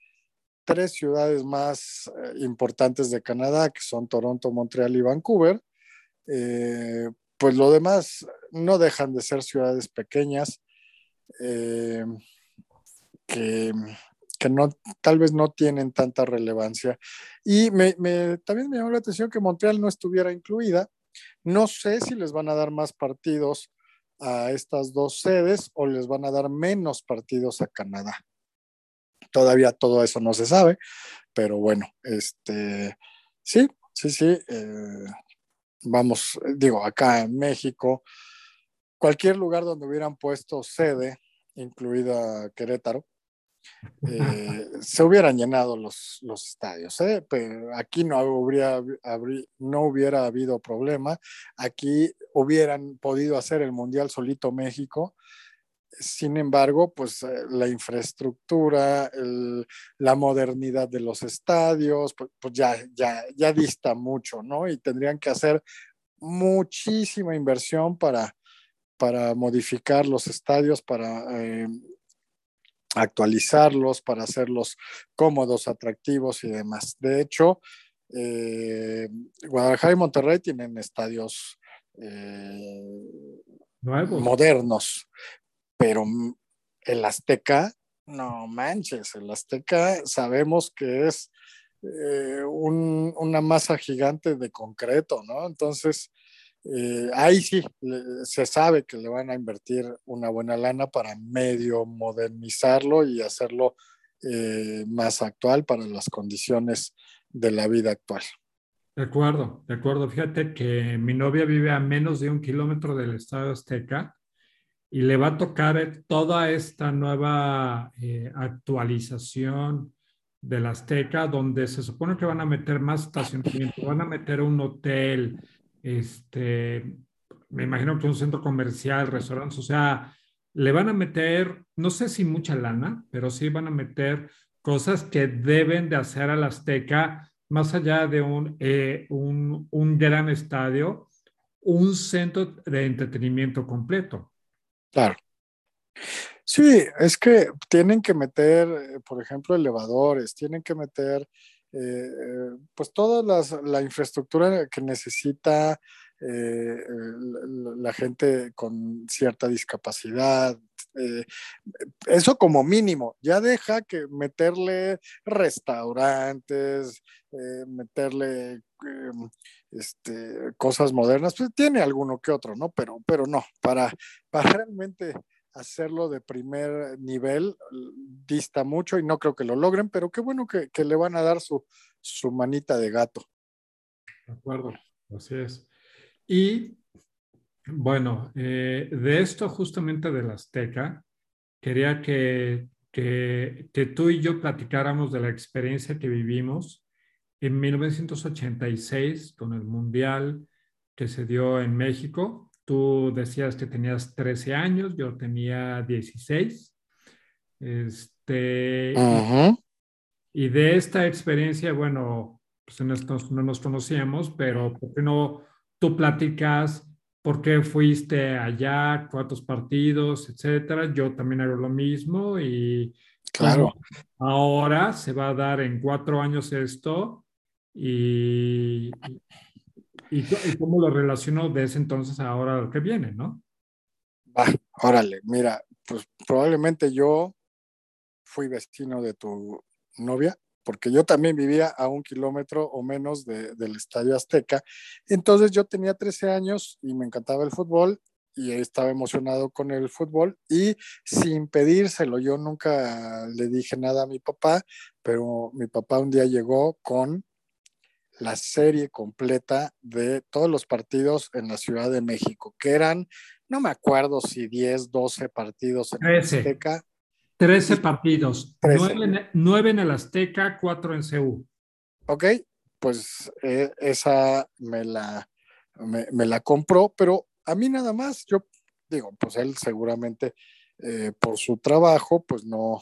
tres ciudades más eh, importantes de Canadá, que son Toronto, Montreal y Vancouver, eh, pues lo demás no dejan de ser ciudades pequeñas eh, que, no, tal vez no tienen tanta relevancia. Y también me llamó la atención que Montreal no estuviera incluida. No sé si les van a dar más partidos a estas dos sedes o les van a dar menos partidos a Canadá. Todavía todo eso no se sabe, pero bueno, este, sí, sí, sí. Eh, vamos, digo, acá en México, cualquier lugar donde hubieran puesto sede, incluida Querétaro, eh, se hubieran llenado los, los estadios. ¿eh? Aquí no, habría, no hubiera habido problema. Aquí hubieran podido hacer el Mundial solito México. Sin embargo, pues eh, la infraestructura, la modernidad de los estadios, pues, pues, ya, ya, ya dista mucho, ¿no? Y tendrían que hacer muchísima inversión para, para modificar los estadios, para actualizarlos, para hacerlos cómodos, atractivos y demás. De hecho, eh, Guadalajara y Monterrey tienen estadios eh, modernos, pero el Azteca, no manches, el Azteca sabemos que es eh, una masa gigante de concreto, ¿no? Entonces, eh, ahí sí, se sabe que le van a invertir una buena lana para medio modernizarlo y hacerlo eh, más actual para las condiciones de la vida actual. De acuerdo, de acuerdo. Fíjate que mi novia vive a menos de un kilómetro del Estado Azteca y le va a tocar toda esta nueva eh, actualización del Azteca, donde se supone que van a meter más estacionamiento, van a meter un hotel, este, me imagino que un centro comercial, restaurantes, o sea, le van a meter, no sé si mucha lana, pero sí van a meter cosas que deben de hacer al Azteca, más allá de un, eh, un, un gran estadio, un centro de entretenimiento completo. Claro. Sí, es que tienen que meter, eh, por ejemplo, elevadores, tienen que meter eh, pues toda la infraestructura que necesita eh, la, gente con cierta discapacidad. Eh, eso como mínimo, ya deja que meterle restaurantes, meterle este, cosas modernas, pues tiene alguno que otro, ¿no? Pero, pero no, para, para realmente hacerlo de primer nivel dista mucho y no creo que lo logren, pero qué bueno que, le van a dar su, manita de gato. De acuerdo, así es. Y bueno, eh, de esto justamente del Azteca, quería que, que, que tú y yo platicáramos de la experiencia que vivimos en 1986 con el Mundial que se dio en México Tú decías que tenías 13 años, yo tenía 16. Este, y, de esta experiencia, bueno, pues no nos conocíamos, pero ¿por qué no tú platicas por qué fuiste allá, cuántos partidos, etcétera? Yo también hago lo mismo y claro. ahora se va a dar en cuatro años esto y, ¿Y, cómo lo relaciono de ese entonces a ahora lo que viene, no? Va, órale, mira, pues probablemente yo fui vecino de tu novia, porque yo también vivía a un kilómetro o menos del Estadio Azteca. Entonces yo tenía 13 años y me encantaba el fútbol y estaba emocionado con el fútbol y sin pedírselo, yo nunca le dije nada a mi papá, pero mi papá un día llegó con la serie completa de todos los partidos en la Ciudad de México, que eran, no me acuerdo si 10, 12 partidos en el Azteca. 13 partidos, 9, en el Azteca, 4 en CEU. Ok, pues eh, esa me la, me, la compró, pero a mí nada más, yo digo, pues él seguramente eh, por su trabajo, pues no,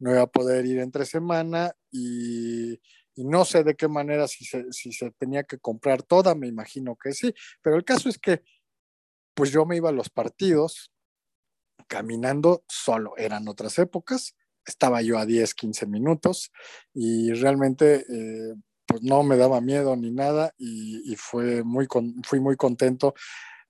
no iba a poder ir entre semana y y no sé de qué manera si se, si se tenía que comprar toda, me imagino que sí, pero el caso es que pues yo me iba a los partidos caminando solo, eran otras épocas, estaba yo a 10, 15 minutos y realmente eh, pues no me daba miedo ni nada y, fue muy fui muy contento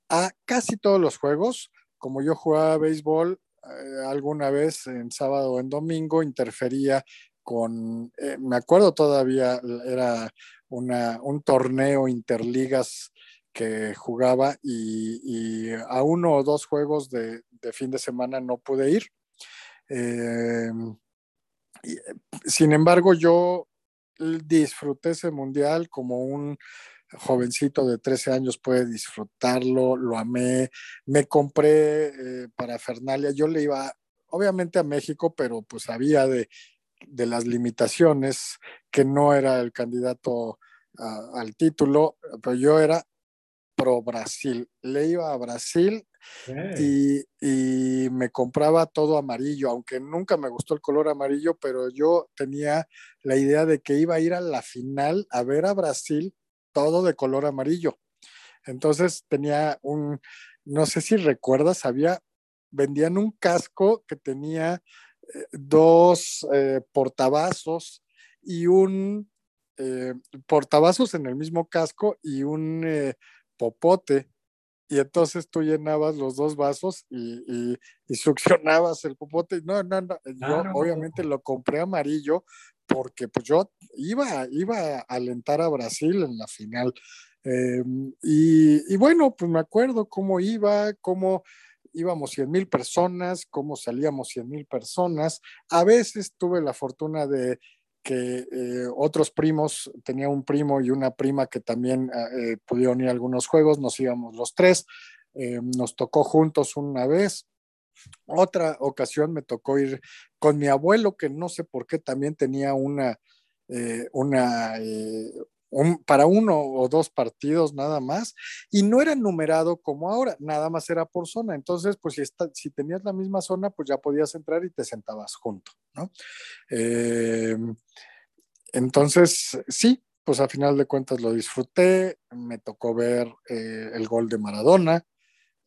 a casi todos los juegos. Como yo jugaba béisbol eh, alguna vez en sábado o en domingo, interfería con, eh, me acuerdo todavía, era una, un torneo interligas que jugaba y, a uno o dos juegos de, fin de semana no pude ir. Em, sin embargo, yo disfruté ese mundial como un jovencito de 13 años puede disfrutarlo, lo amé, me compré eh, para Fernalia, yo le iba obviamente a México, pero pues sabía de, de las limitaciones, que no era el candidato al título, pero yo era pro Brasil. Le iba a Brasil y, me compraba todo amarillo, aunque nunca me gustó el color amarillo, pero yo tenía la idea de que iba a ir a la final a ver a Brasil todo de color amarillo. Entonces tenía un, no sé si recuerdas, había, vendían un casco que tenía dos eh, portavasos y un eh, portavasos en el mismo casco y un eh, popote. Y entonces tú llenabas los dos vasos y, succionabas el popote. No, no, no. Yo obviamente lo compré amarillo porque pues yo iba, iba a alentar a Brasil en la final. Em, y, y, bueno, pues me acuerdo cómo iba, cómo íbamos 100 mil personas, cómo salíamos 100 mil personas. A veces tuve la fortuna de que eh, otros primos, tenía un primo y una prima que también ah, eh, pudieron ir a algunos juegos, nos íbamos los tres, eh, nos tocó juntos una vez. Otra ocasión me tocó ir con mi abuelo, que no sé por qué también tenía una, una, para uno o dos partidos nada más, y no era numerado como ahora, nada más era por zona. Entonces, pues si, si tenías la misma zona, pues ya podías entrar y te sentabas junto, ¿no? Eh, entonces, sí, pues a final de cuentas lo disfruté, me tocó ver eh, el gol de Maradona.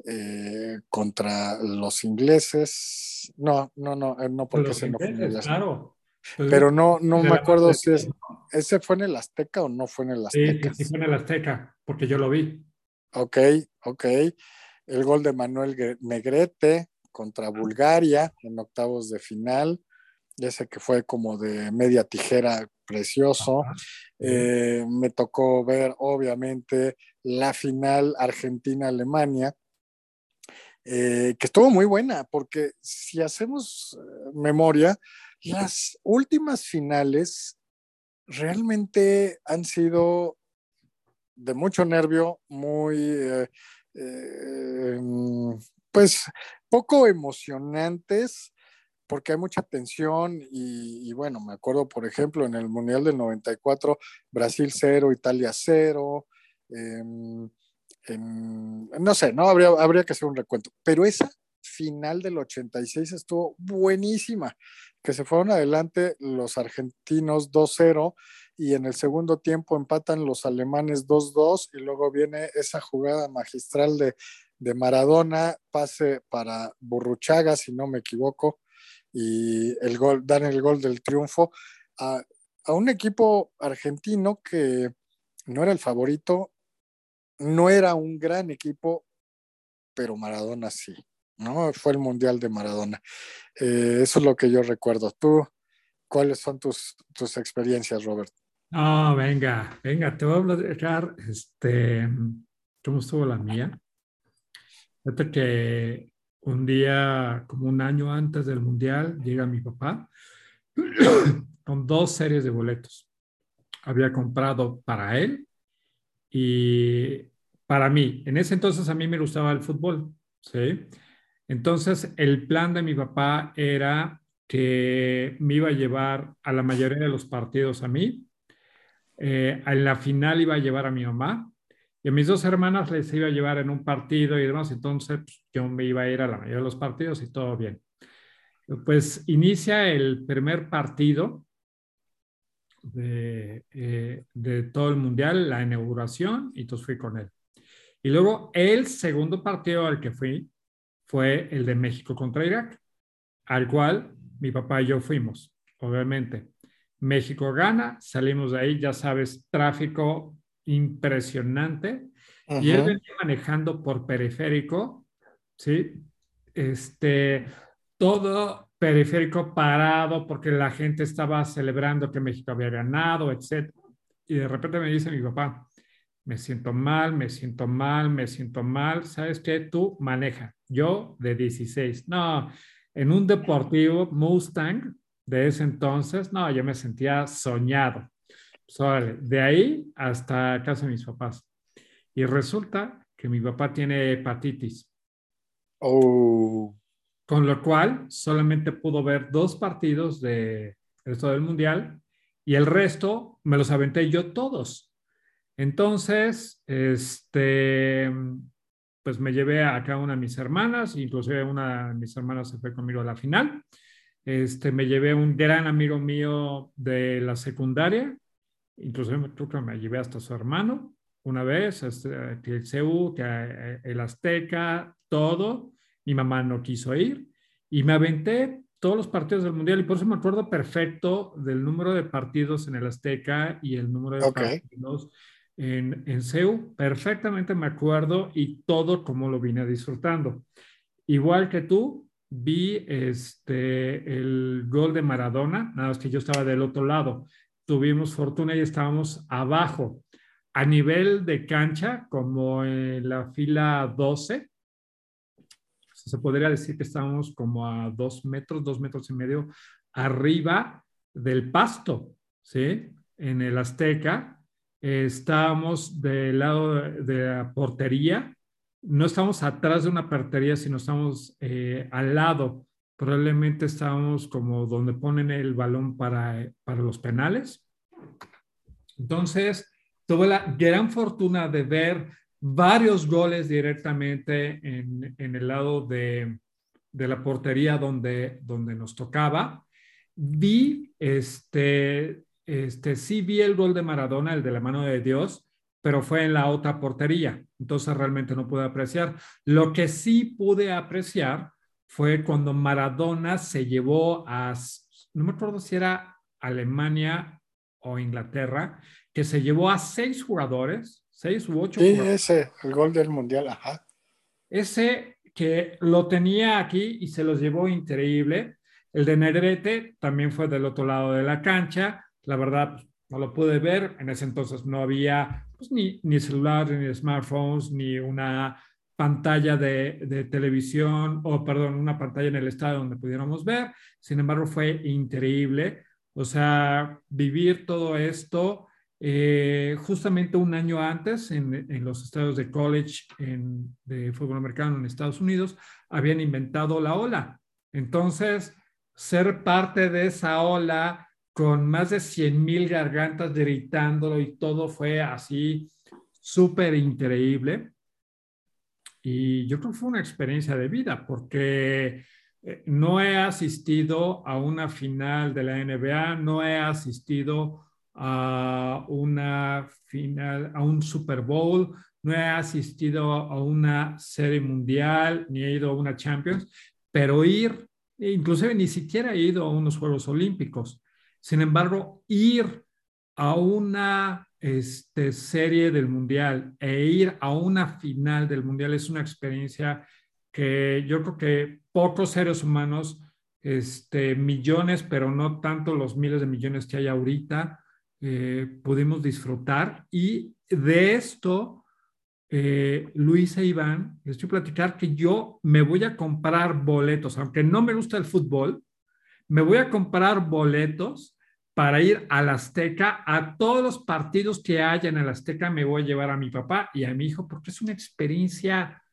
Eh, contra los ingleses, no, no, no, no porque se no Claro, pues, Pero no, no me acuerdo si es, ese fue en el Azteca o no fue en el Azteca. Sí, sí fue en el Azteca, porque yo lo vi. Ok, ok. El gol de Manuel Negrete contra Bulgaria en octavos de final. Ese que fue como de media tijera precioso. Eh, me tocó ver, obviamente, la final Argentina-Alemania. Eh, que estuvo muy buena, porque si hacemos eh, memoria, las últimas finales realmente han sido de mucho nervio, muy, eh, eh, pues, poco emocionantes, porque hay mucha tensión y, bueno, me acuerdo, por ejemplo, en el Mundial del 94, Brasil 0, Italia 0, em, no sé, no habría, habría que hacer un recuento, pero esa final del 86 estuvo buenísima, que se fueron adelante los argentinos 2-0 y en el segundo tiempo empatan los alemanes 2-2 y luego viene esa jugada magistral de, Maradona, pase para Burruchaga, si no me equivoco, y el gol, dan el gol del triunfo a, a un equipo argentino que no era el favorito, no era un gran equipo, pero Maradona sí. ¿no? Fue el Mundial de Maradona. Eh, eso es lo que yo recuerdo. ¿Tú cuáles son tus, tus experiencias, Robert? Ah, venga, venga, te voy a hablar, este, ¿cómo estuvo la mía? Fíjate que un día, como un año antes del Mundial, llega mi papá <clears throat> con dos series de boletos. Había comprado para él y para mí. En ese entonces a mí me gustaba el fútbol, ¿sí? Entonces, el plan de mi papá era que me iba a llevar a la mayoría de los partidos a mí. Eh, en la final iba a llevar a mi mamá y a mis dos hermanas les iba a llevar en un partido y demás. Entonces, pues, yo me iba a ir a la mayoría de los partidos y todo bien. Pues inicia el primer partido de, eh, de todo el mundial, la inauguración, y entonces fui con él. Y luego el segundo partido al que fui fue el de México contra Irak, al cual mi papá y yo fuimos, obviamente. México gana, salimos de ahí, ya sabes, tráfico impresionante. Y él venía manejando por periférico, ¿sí? Este, todo periférico parado porque la gente estaba celebrando que México había ganado, etc. Y de repente me dice mi papá, me siento mal, me siento mal, me siento mal, ¿sabes qué? Tú maneja, yo de 16. No, en un deportivo Mustang de ese entonces, no, yo me sentía soñado. Pues, de ahí hasta casa de mis papás. Y resulta que mi papá tiene hepatitis. Oh. Con lo cual solamente pudo ver dos partidos de resto del mundial y el resto me los aventé yo todos. Entonces, este, pues me llevé a cada una de mis hermanas, inclusive una de mis hermanas se fue conmigo a la final. Este, me llevé a un gran amigo mío de la secundaria, inclusive creo me llevé hasta su hermano una vez, este, el CEU, el Azteca, todo. Mi mamá no quiso ir y me aventé todos los partidos del Mundial y por eso me acuerdo perfecto del número de partidos en el Azteca y el número de partidos en, en CEU. Perfectamente me acuerdo y todo como lo vine disfrutando. Igual que tú, vi este, el gol de Maradona, nada más que yo estaba del otro lado. Tuvimos fortuna y estábamos abajo. A nivel de cancha, como en la fila 12, se podría decir que estábamos como a dos metros, dos metros y medio arriba del pasto, ¿sí? En el Azteca. estábamos del lado de la portería. No estamos atrás de una portería, sino estamos eh, al lado. Probablemente estábamos como donde ponen el balón para, para los penales. Entonces, tuve la gran fortuna de ver varios goles directamente en, el lado de, la portería donde, donde nos tocaba. Vi, este, este, sí vi el gol de Maradona, el de la mano de Dios, pero fue en la otra portería, entonces realmente no pude apreciar. Lo que sí pude apreciar fue cuando Maradona se llevó a, no me acuerdo si era Alemania o Inglaterra, que se llevó a seis jugadores seis u ocho. Sí, ese, el gol del mundial, ajá. Ese que lo tenía aquí y se los llevó increíble. El de Negrete también fue del otro lado de la cancha. La verdad, no lo pude ver. En ese entonces no había pues, ni, ni celular, ni smartphones, ni una pantalla de, de, televisión, o perdón, una pantalla en el estadio donde pudiéramos ver. Sin embargo, fue increíble. O sea, vivir todo esto eh, justamente un año antes, en, los estados de college de fútbol americano en Estados Unidos, habían inventado la ola. Entonces, ser parte de esa ola con más de 100 mil gargantas gritándolo y todo fue así súper increíble. Y yo creo que fue una experiencia de vida porque eh, no he asistido a una final de la NBA, no he asistido a una final, a un Super Bowl, no he asistido a una serie mundial, ni he ido a una Champions, pero ir, inclusive ni siquiera he ido a unos Juegos Olímpicos. Sin embargo, ir a una este, serie del mundial e ir a una final del mundial es una experiencia que yo creo que pocos seres humanos, este, millones, pero no tanto los miles de millones que hay ahorita, eh, pudimos disfrutar. Y de esto, eh, Luis e Iván, les quiero platicar que yo me voy a comprar boletos, aunque no me gusta el fútbol, me voy a comprar boletos para ir al Azteca, a todos los partidos que haya en el Azteca, me voy a llevar a mi papá y a mi hijo, porque es una experiencia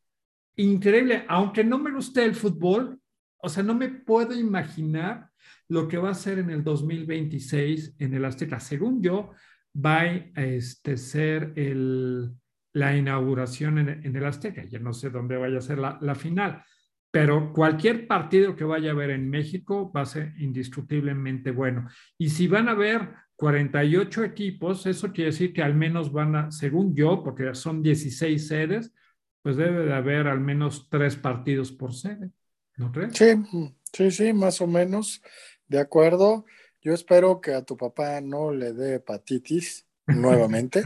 increíble, aunque no me guste el fútbol, o sea, no me puedo imaginar lo que va a ser en el 2026 en el Azteca. Según yo, va a este, ser el, la inauguración en, el Azteca. Ya no sé dónde vaya a ser la, la, final, pero cualquier partido que vaya a haber en México va a ser indiscutiblemente bueno. Y si van a haber 48 equipos, eso quiere decir que al menos van a, según yo, porque son 16 sedes, pues debe de haber al menos tres partidos por sede. ¿No crees? Sí, sí, sí, más o menos. De acuerdo. Yo espero que a tu papá no le dé hepatitis <laughs> nuevamente.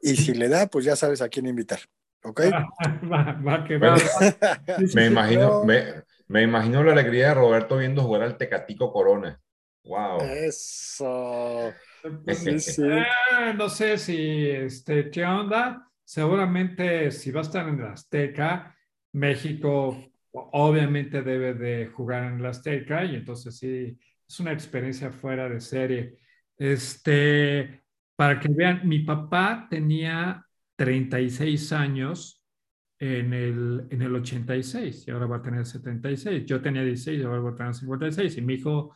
y si le da, pues ya sabes a quién invitar. ¿Ok? <laughs> Va, que va. <laughs> me, imagino, me, imagino la alegría de Roberto viendo jugar al Tecatico Corona. ¡Wow! Eso. Ah, no sé si, este, ¿qué onda? Seguramente si va a estar en la Azteca, México obviamente debe de jugar en la Azteca y entonces sí, es una experiencia fuera de serie. Este, para que vean, mi papá tenía 36 años en el, en el 86 y ahora va a tener 76. Yo tenía 16 y ahora va a tener 56 y mi hijo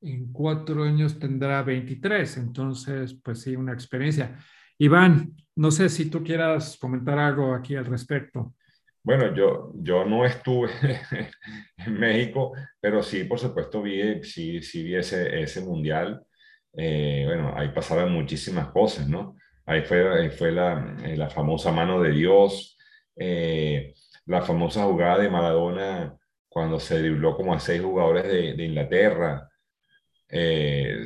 en cuatro años tendrá 23. Entonces, pues sí, una experiencia. Iván, no sé si tú quieras comentar algo aquí al respecto. Bueno, yo, yo no estuve <laughs> en México, pero sí, por supuesto, vi, sí, sí vi ese, ese mundial. Eh, bueno, ahí pasaron muchísimas cosas, ¿no? Ahí fue, fue la, eh, la, famosa mano de Dios, eh, la famosa jugada de Maradona cuando se dribló como a seis jugadores de, de Inglaterra.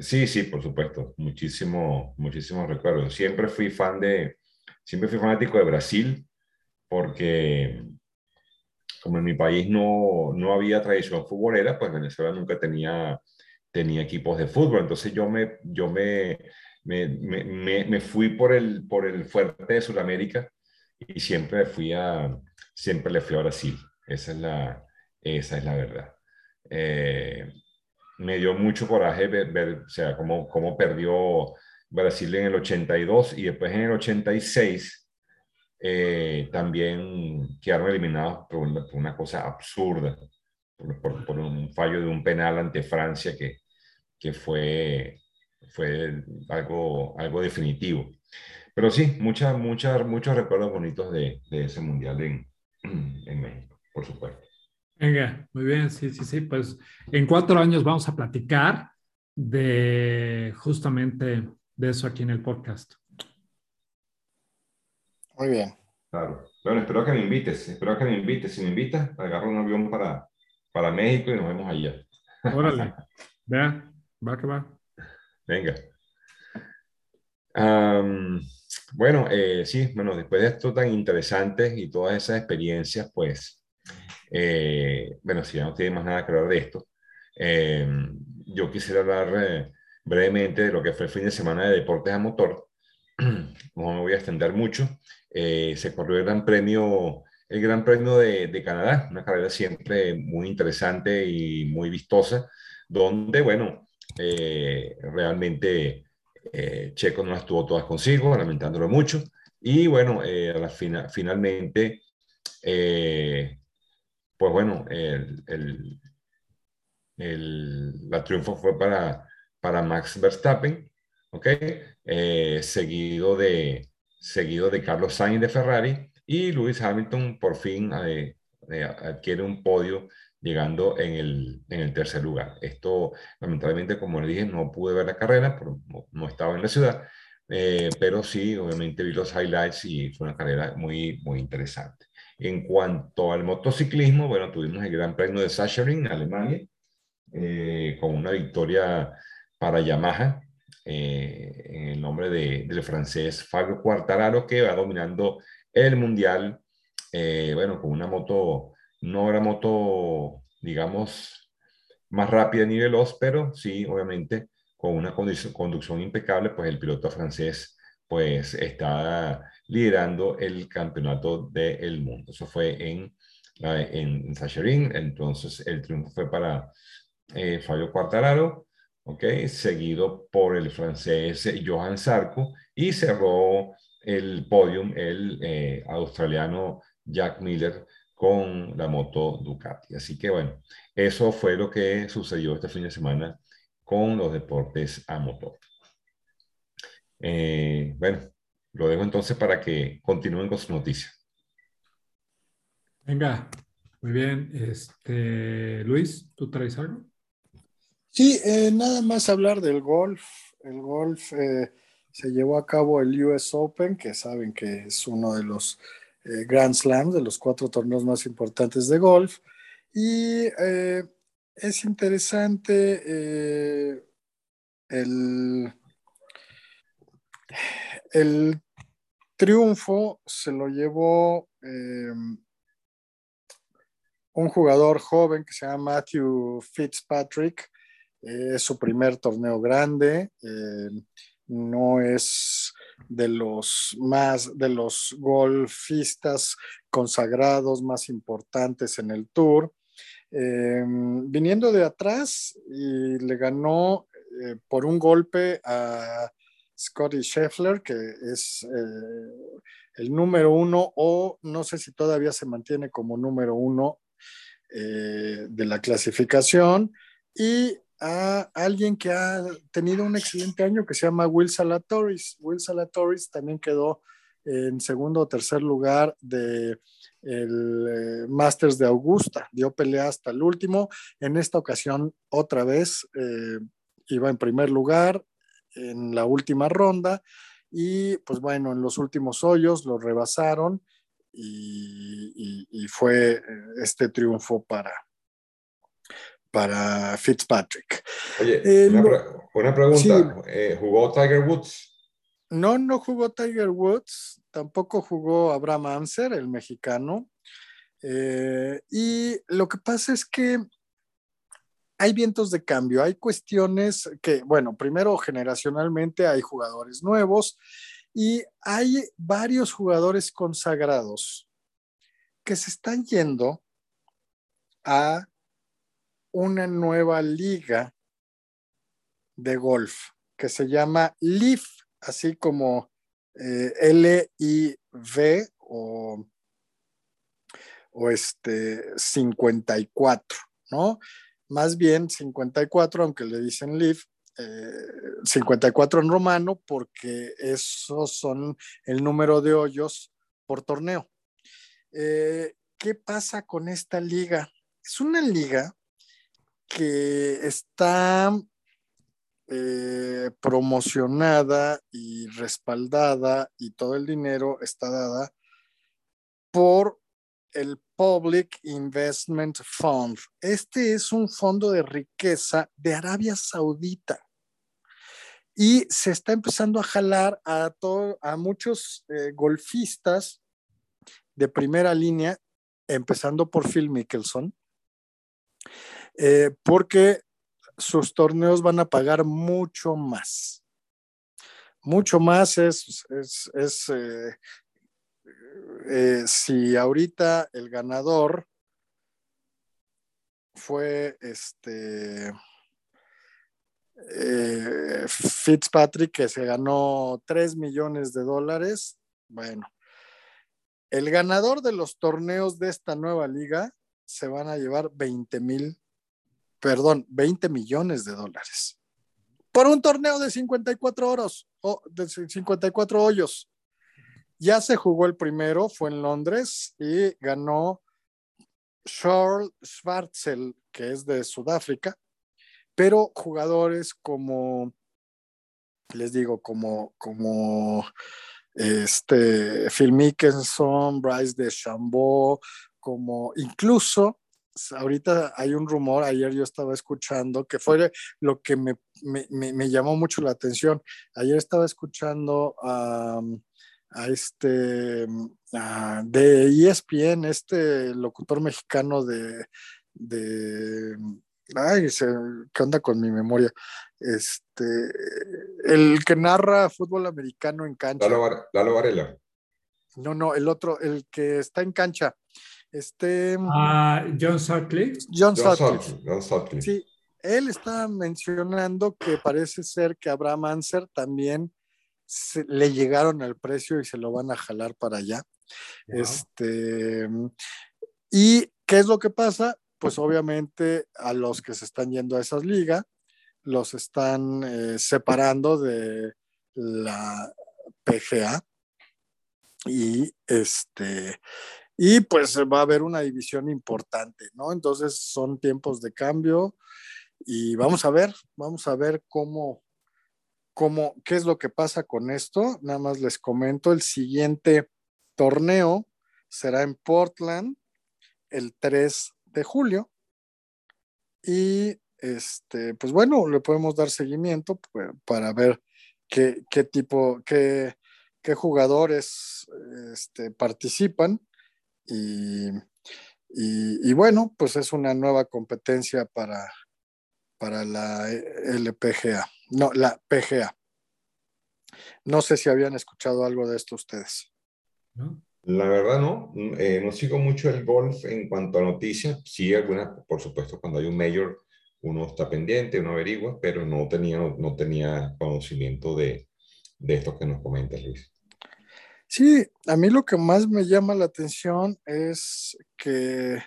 sí, sí, por supuesto, muchísimo, muchísimos recuerdos. Siempre fui fan de, siempre fui fanático de Brasil porque como en mi país no, no había tradición futbolera, pues Venezuela nunca tenía, tenía equipos de fútbol. Entonces yo me, yo me, me, me, me fui por el, por el fuerte de Sudamérica y siempre, fui a, siempre le fui a Brasil. Esa es la, esa es la verdad. Eh, me dio mucho coraje ver, ver o sea, cómo, cómo perdió Brasil en el 82 y después en el 86 eh, también quedaron eliminados por una, cosa absurda, por, un fallo de un penal ante Francia que, que fue, fue algo, algo definitivo. Pero sí, muchas, muchas, muchos recuerdos bonitos de, de ese mundial en, <clears throat> en México, por supuesto. Venga, muy bien, sí, sí, sí, pues en cuatro años vamos a platicar de justamente de eso aquí en el podcast. Muy bien. Claro. Bueno, espero que me invites, espero que me invites. Si me invitas, agarro un avión para, para México y nos vemos allá. Órale, <laughs> vea, va que va. Venga. bueno, eh, sí, bueno, después de esto tan interesante y todas esas experiencias, pues, eh, bueno, si ya no tiene más nada que hablar de esto, em, yo quisiera hablar eh, brevemente de lo que fue el fin de semana de deportes a motor. <clears throat> No me voy a extender mucho. Eh, se corrió el Gran Premio, el Gran Premio de, de, Canadá, una carrera siempre muy interesante y muy vistosa, donde, bueno, eh, realmente eh, Checo no estuvo todas consigo, lamentándolo mucho, y bueno, a la fina, finalmente, pues bueno, el, el, el, la triunfo fue para, para Max Verstappen, ¿ok? Seguido de seguido de Carlos Sainz de Ferrari y Lewis Hamilton por fin eh, eh, adquiere un podio llegando en el, en el, tercer lugar. Esto, lamentablemente, como les dije, no pude ver la carrera, no, estaba en la ciudad, eh, pero sí, obviamente vi los highlights y fue una carrera muy, muy interesante. En cuanto al motociclismo, bueno, tuvimos el Gran Premio de Sachsenring, Alemania, con una victoria para Yamaha, eh, en el nombre de, del francés Fabio Quartararo, que va dominando el mundial, eh, bueno, con una moto, no era moto, digamos, más rápida ni veloz, pero sí, obviamente, con una conducción impecable, pues el piloto francés, pues está liderando el campeonato del mundo. Eso fue en, en, en entonces el triunfo fue para eh, Fabio Quartararo, ¿ok? Seguido por el francés Johan Sarko y cerró el podium el eh, australiano Jack Miller con la moto Ducati. Así que bueno, eso fue lo que sucedió este fin de semana con los deportes a motor. Eh, bueno, lo dejo entonces para que continúen con su noticia. Venga, muy bien. Este, Luis, ¿tú traes algo? Sí, eh, nada más hablar del golf. El golf eh, se llevó a cabo el US Open, que saben que es uno de los eh, Grand Slams, de los cuatro torneos más importantes de golf. Y es interesante el, el triunfo se lo llevó un jugador joven que se llama Matthew Fitzpatrick. Es su primer torneo grande. no es de los más, de los golfistas consagrados más importantes en el tour. viniendo de atrás y le ganó eh, por un golpe a Scotty Scheffler, que es eh, el número uno, o no sé si todavía se mantiene como número uno eh, de la clasificación, y a alguien que ha tenido un excelente año que se llama Will Salatoris. Will Salatoris también quedó en segundo o tercer lugar de el Masters de Augusta, dio pelea hasta el último. En esta ocasión, otra vez, iba en primer lugar en la última ronda y pues bueno, en los últimos hoyos lo rebasaron y, fue eh, este triunfo para, para Fitzpatrick. Oye, eh, una, pregunta, eh, ¿jugó Tiger Woods? No, no jugó Tiger Woods, tampoco jugó Abraham Anser, el mexicano. y lo que pasa es que hay vientos de cambio, hay cuestiones que, bueno, primero generacionalmente hay jugadores nuevos y hay varios jugadores consagrados que se están yendo a una nueva liga de golf que se llama LIV, así como eh, L-I-V o, o este 54, ¿no? más bien 54, aunque le dicen Liv, 54 en romano, porque esos son el número de hoyos por torneo. Eh, ¿Qué pasa con esta liga? Es una liga que está eh, promocionada y respaldada y todo el dinero está dada por el Public Investment Fund. Este es un fondo de riqueza de Arabia Saudita y se está empezando a jalar a, a muchos eh, golfistas de primera línea, empezando por Phil Mickelson, eh, porque sus torneos van a pagar mucho más. Mucho más es, es, eh, eh, si ahorita el ganador fue este Fitzpatrick, que se ganó 3 millones de dólares, bueno, el ganador de los torneos de esta nueva liga se van a llevar 20 mil, perdón, 20 millones de dólares. Por un torneo de 54 horas, o de 54 hoyos. Ya se jugó el primero, fue en Londres y ganó Charles Schwarzel, que es de Sudáfrica, pero jugadores como, les digo, como, como este, Phil Mickelson, Bryce de Chambó, como incluso ahorita hay un rumor, ayer yo estaba escuchando, que fue lo que me, me, llamó mucho la atención. Ayer estaba escuchando a a este de ESPN, este locutor mexicano de, de ay, ¿qué onda con mi memoria? Este, el que narra fútbol americano en cancha. Lalo, Varela. No, no, el otro, el que está en cancha. Este. Ah, John Sutcliffe. John, Sutcliffe. John Sutcliffe. Sí, él está mencionando que parece ser que Abraham Anser también le llegaron al precio y se lo van a jalar para allá. Este, ¿Y qué es lo que pasa? Pues obviamente a los que se están yendo a esas ligas, los están eh, separando de la PGA y este y pues va a haber una división importante, ¿no? Entonces son tiempos de cambio y vamos a ver, vamos a ver cómo, cómo, qué es lo que pasa con esto. Nada más les comento, el siguiente torneo será en Portland el 3 de julio. Y este, pues bueno, le podemos dar seguimiento para ver qué, qué tipo, qué, qué jugadores este, participan. Y, y, bueno, pues es una nueva competencia para, para la LPGA, no, la PGA. No sé si habían escuchado algo de esto ustedes. La verdad no, eh, no sigo mucho el golf en cuanto a noticias, sí algunas, por supuesto, cuando hay un mayor uno está pendiente, uno averigua, pero no tenía, no tenía conocimiento de, de esto que nos comentas, Luis. Sí, a mí lo que más me llama la atención es que,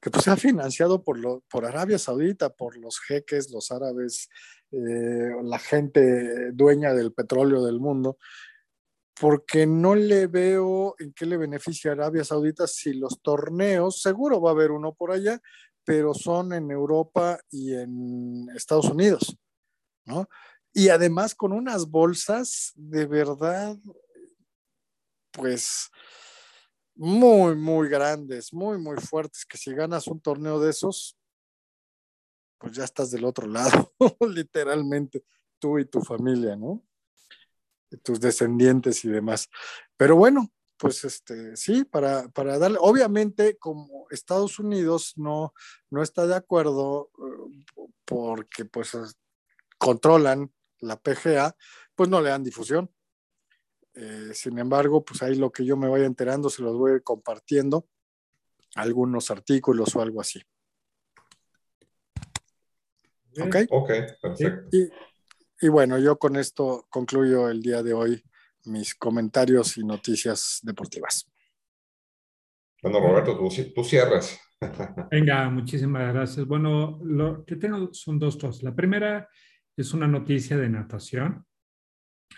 que pues, ha financiado por, lo, por Arabia Saudita, por los jeques, los árabes, eh, la gente dueña del petróleo del mundo, porque no le veo en qué le beneficia a Arabia Saudita si los torneos, seguro va a haber uno por allá, pero son en Europa y en Estados Unidos, ¿no? Y además con unas bolsas de verdad, pues muy, muy grandes, muy, muy fuertes, que si ganas un torneo de esos, pues ya estás del otro <laughs> lado, literalmente, tú y tu familia, ¿no? tus descendientes y demás. Pero bueno, pues este, sí, para, para darle, obviamente como Estados Unidos no, no está de acuerdo eh, porque pues controlan la PGA, pues no le dan difusión. Eh, sin embargo, pues ahí lo que yo me vaya enterando se los voy compartiendo, algunos artículos o algo así. Ok. Ok, perfecto. y bueno, yo con esto concluyo el día de hoy mis comentarios y noticias deportivas. Bueno, Roberto, tú, cierras. <laughs> Venga, muchísimas gracias. Bueno, lo que tengo son dos cosas. La primera es una noticia de natación.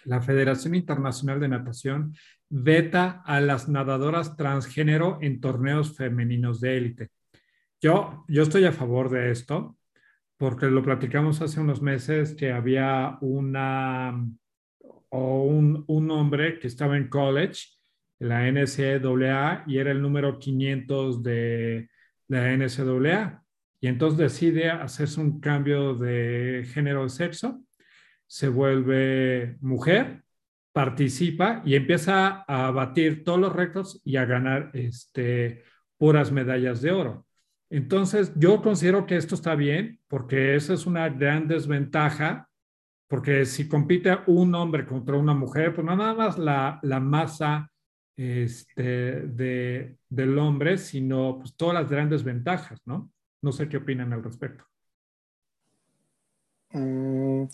La Federación Internacional de Natación veta a las nadadoras transgénero en torneos femeninos de élite. Yo, yo estoy a favor de esto porque lo platicamos hace unos meses que había una o un, un hombre que estaba en college, la NCAA, y era el número 500 de la NCAA. Y entonces decide hacerse un cambio de género de sexo, se vuelve mujer, participa y empieza a batir todos los récords y a ganar este, puras medallas de oro. Entonces, yo considero que esto está bien porque esa es una gran desventaja porque si compite un hombre contra una mujer, pues no nada más la, masa este, de, del hombre, sino pues todas las grandes ventajas, ¿no? No sé qué opinan al respecto. Mm,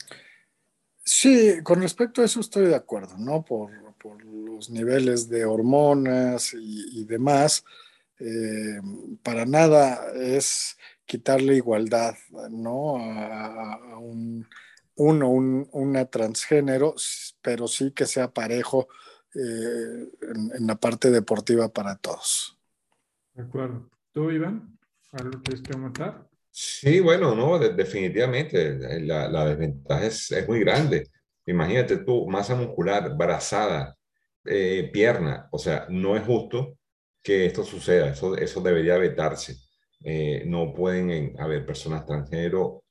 sí, con respecto a eso estoy de acuerdo, ¿no? Por, por los niveles de hormonas y, demás, eh, para nada es quitarle igualdad, ¿no? a un uno, un, una transgénero, pero sí que sea parejo eh, en, la parte deportiva para todos. De acuerdo. ¿Tú, Iván? ¿Algo quieres que aumentar? Sí, bueno, no, definitivamente. La, la desventaja es, muy grande. Imagínate tú, masa muscular, brazada, eh, pierna. O sea, no es justo que esto suceda. Eso, eso debería vetarse. Eh, no pueden haber personas transgénero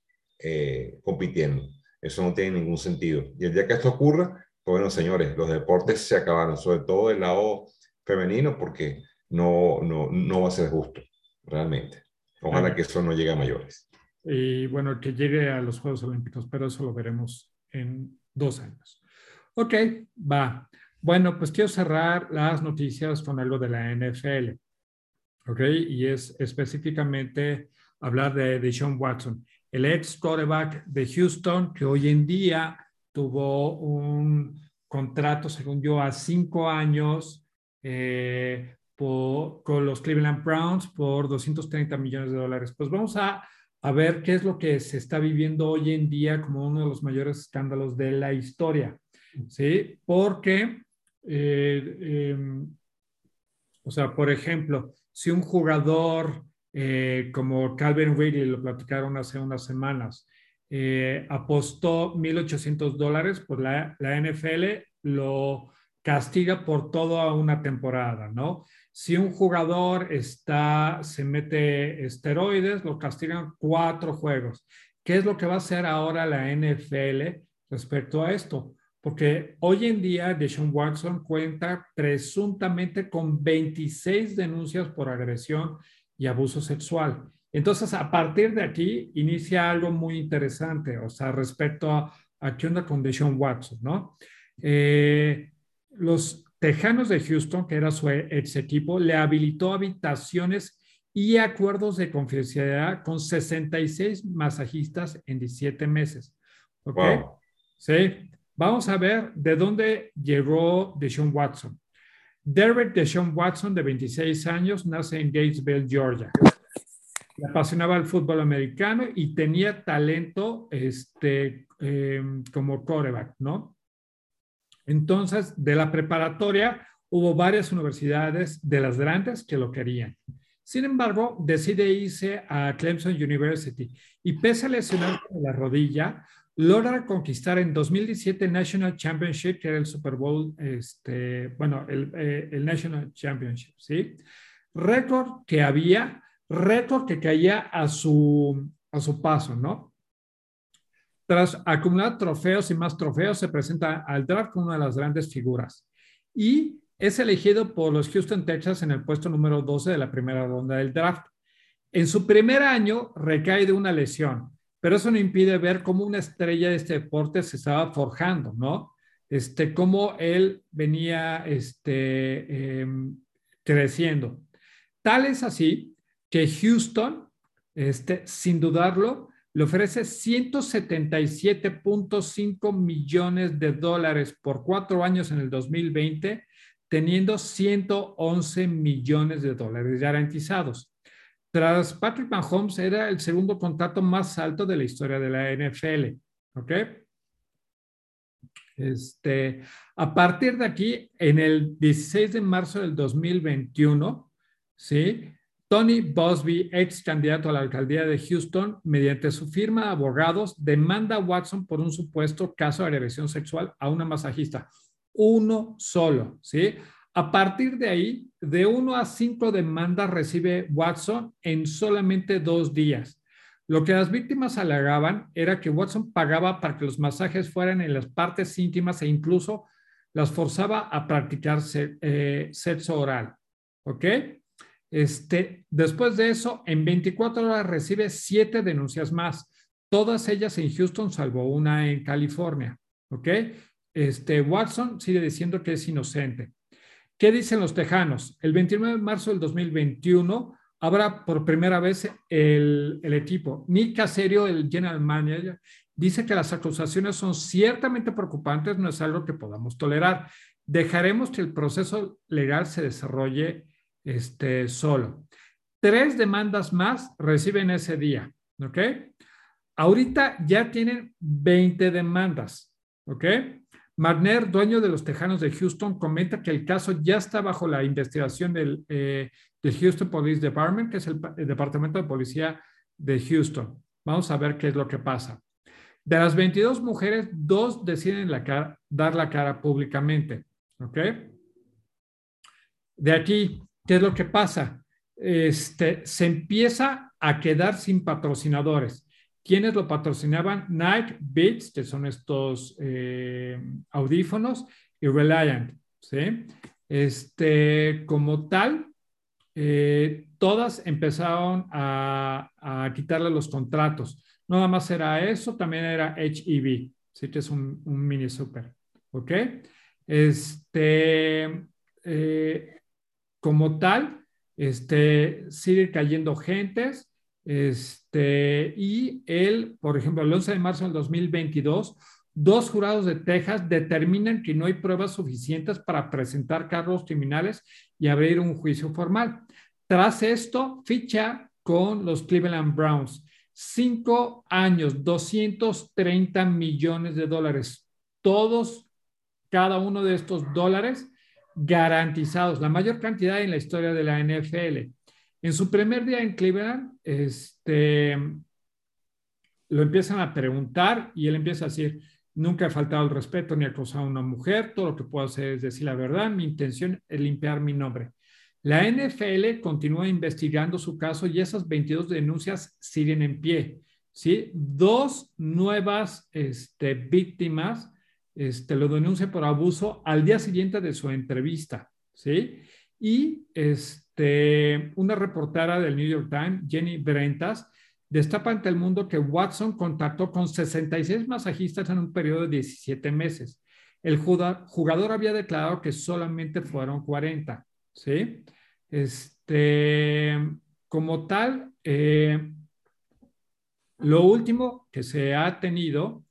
compitiendo. Eso no tiene ningún sentido. Y el día que esto ocurra, pues bueno, señores, los deportes se acabaron, sobre todo el lado femenino, porque no, no, no va a ser justo, realmente. Ojalá que eso no llegue a mayores. Y bueno, que llegue a los Juegos Olímpicos, pero eso lo veremos en dos años. Ok, va. Bueno, pues quiero cerrar las noticias con algo de la NFL. Ok, y es específicamente hablar de, de Sean Watson el ex quarterback de Houston, que hoy en día tuvo un contrato, según yo, a cinco años eh, con los Cleveland Browns por 230 millones de dólares. Pues vamos a, ver qué es lo que se está viviendo hoy en día como uno de los mayores escándalos de la historia. ¿Sí? Porque, eh, em, o sea, por ejemplo, si un jugador eh, como Calvin Ridley lo platicaron hace unas semanas, eh, apostó 1.800 dólares, por la, la, NFL lo castiga por toda una temporada, ¿no? Si un jugador está, se mete esteroides, lo castigan cuatro juegos. ¿Qué es lo que va a hacer ahora la NFL respecto a esto? porque hoy en día Deshaun Watson cuenta presuntamente con 26 denuncias por agresión y abuso sexual. Entonces, a partir de aquí, inicia algo muy interesante, o sea, respecto a, a qué onda con Deshaun Watson, ¿no? Eh, los Tejanos de Houston, que era su ex equipo, le habilitó habitaciones y acuerdos de confidencialidad con 66 masajistas en 17 meses. ¿Ok? Sí. Vamos a ver de dónde llegó Deshaun Watson. Derek Deshaun Watson, de 26 años, nace en Gatesville, Georgia. Le apasionaba el fútbol americano y tenía talento este, em, como quarterback, ¿no? Entonces, de la preparatoria, hubo varias universidades de las grandes que lo querían. Sin embargo, decide irse a Clemson University y pese a lesionar la rodilla, logra conquistar en 2017 el National Championship, que era el Super Bowl, este, bueno, el, eh, el National Championship, ¿sí? Récord que había, récord que caía a su, a su paso, ¿no? Tras acumular trofeos y más trofeos, se presenta al draft como una de las grandes figuras y es elegido por los Houston Texas en el puesto número 12 de la primera ronda del draft. En su primer año recae de una lesión, pero eso no impide ver cómo una estrella de este deporte se estaba forjando, ¿no? Este, cómo él venía este, em, creciendo. Tal es así que Houston, este, sin dudarlo, le ofrece 177.5 millones de dólares por cuatro años en el 2020, teniendo 111 millones de dólares garantizados. Tras Patrick Mahomes, era el segundo contrato más alto de la historia de la NFL. ¿Ok? Este, a partir de aquí, en el 16 de marzo del 2021, ¿sí? Tony Bosby, ex candidato a la alcaldía de Houston, mediante su firma de abogados, demanda a Watson por un supuesto caso de agresión sexual a una masajista. Uno solo, ¿sí? A partir de ahí, de uno a cinco demandas recibe Watson en solamente dos días. Lo que las víctimas alegaban era que Watson pagaba para que los masajes fueran en las partes íntimas e incluso las forzaba a practicar eh, sexo oral. ¿Ok? Este, después de eso, en 24 horas recibe siete denuncias más, todas ellas en Houston, salvo una en California. ¿Ok? Este, Watson sigue diciendo que es inocente. ¿Qué dicen los tejanos? El 29 de marzo del 2021 habrá por primera vez el, equipo. Nick Caserio, el general manager, dice que las acusaciones son ciertamente preocupantes, no es algo que podamos tolerar. Dejaremos que el proceso legal se desarrolle este, solo. Tres demandas más reciben ese día, ¿ok? Ahorita ya tienen 20 demandas, ¿ok? Marner, dueño de los Tejanos de Houston, comenta que el caso ya está bajo la investigación del, eh, Houston Police Department, que es el, Departamento de Policía de Houston. Vamos a ver qué es lo que pasa. De las 22 mujeres, dos deciden dar la cara públicamente. ¿Ok? De aquí, ¿qué es lo que pasa? Este, se empieza a quedar sin patrocinadores. ¿Quiénes lo patrocinaban? Nike, Beats, que son estos eh, audífonos, y Reliant, ¿sí? Este, como tal, eh, todas empezaron a, quitarle los contratos. No nada más era eso, también era HEV, sí que es un, mini super, ¿ok? Este, eh, como tal, este, sigue cayendo gentes, este, y él, por ejemplo, el 11 de marzo del 2022, dos jurados de Texas determinan que no hay pruebas suficientes para presentar cargos criminales y abrir un juicio formal. Tras esto, ficha con los Cleveland Browns. Cinco años, 230 millones de dólares. Todos, cada uno de estos dólares garantizados, la mayor cantidad en la historia de la NFL. En su primer día en Cleveland, este, lo empiezan a preguntar y él empieza a decir, nunca he faltado el respeto ni acosado a una mujer, todo lo que puedo hacer es decir la verdad, mi intención es limpiar mi nombre. La NFL continúa investigando su caso y esas 22 denuncias siguen en pie. ¿sí? Dos nuevas este, víctimas este, lo denuncia por abuso al día siguiente de su entrevista, ¿sí? Y este, una reportera del New York Times, Jenny Brentas, destapa ante el mundo que Watson contactó con 66 masajistas en un periodo de 17 meses. El jugador había declarado que solamente fueron 40, ¿sí? Este, como tal, eh, lo último que se ha tenido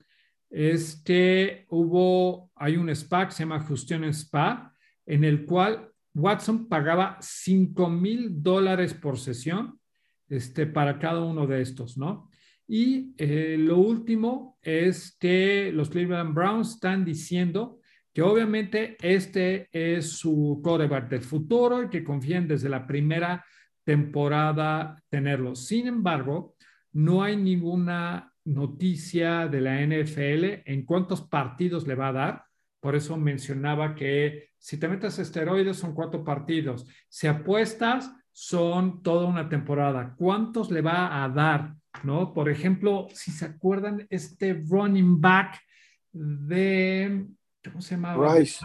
es que hubo, hay un spa que se llama Justion Spa, en el cual Watson pagaba 5 mil dólares por sesión este, para cada uno de estos, ¿no? Y eh, lo último es que los Cleveland Browns están diciendo que obviamente este es su quarterback del futuro y que confían desde la primera temporada tenerlo. Sin embargo, no hay ninguna noticia de la NFL en cuántos partidos le va a dar. Por eso mencionaba que si te metes esteroides son cuatro partidos. Si apuestas son toda una temporada. ¿Cuántos le va a dar? ¿No? Por ejemplo, si se acuerdan, este running back de, ¿cómo se llama? Rice.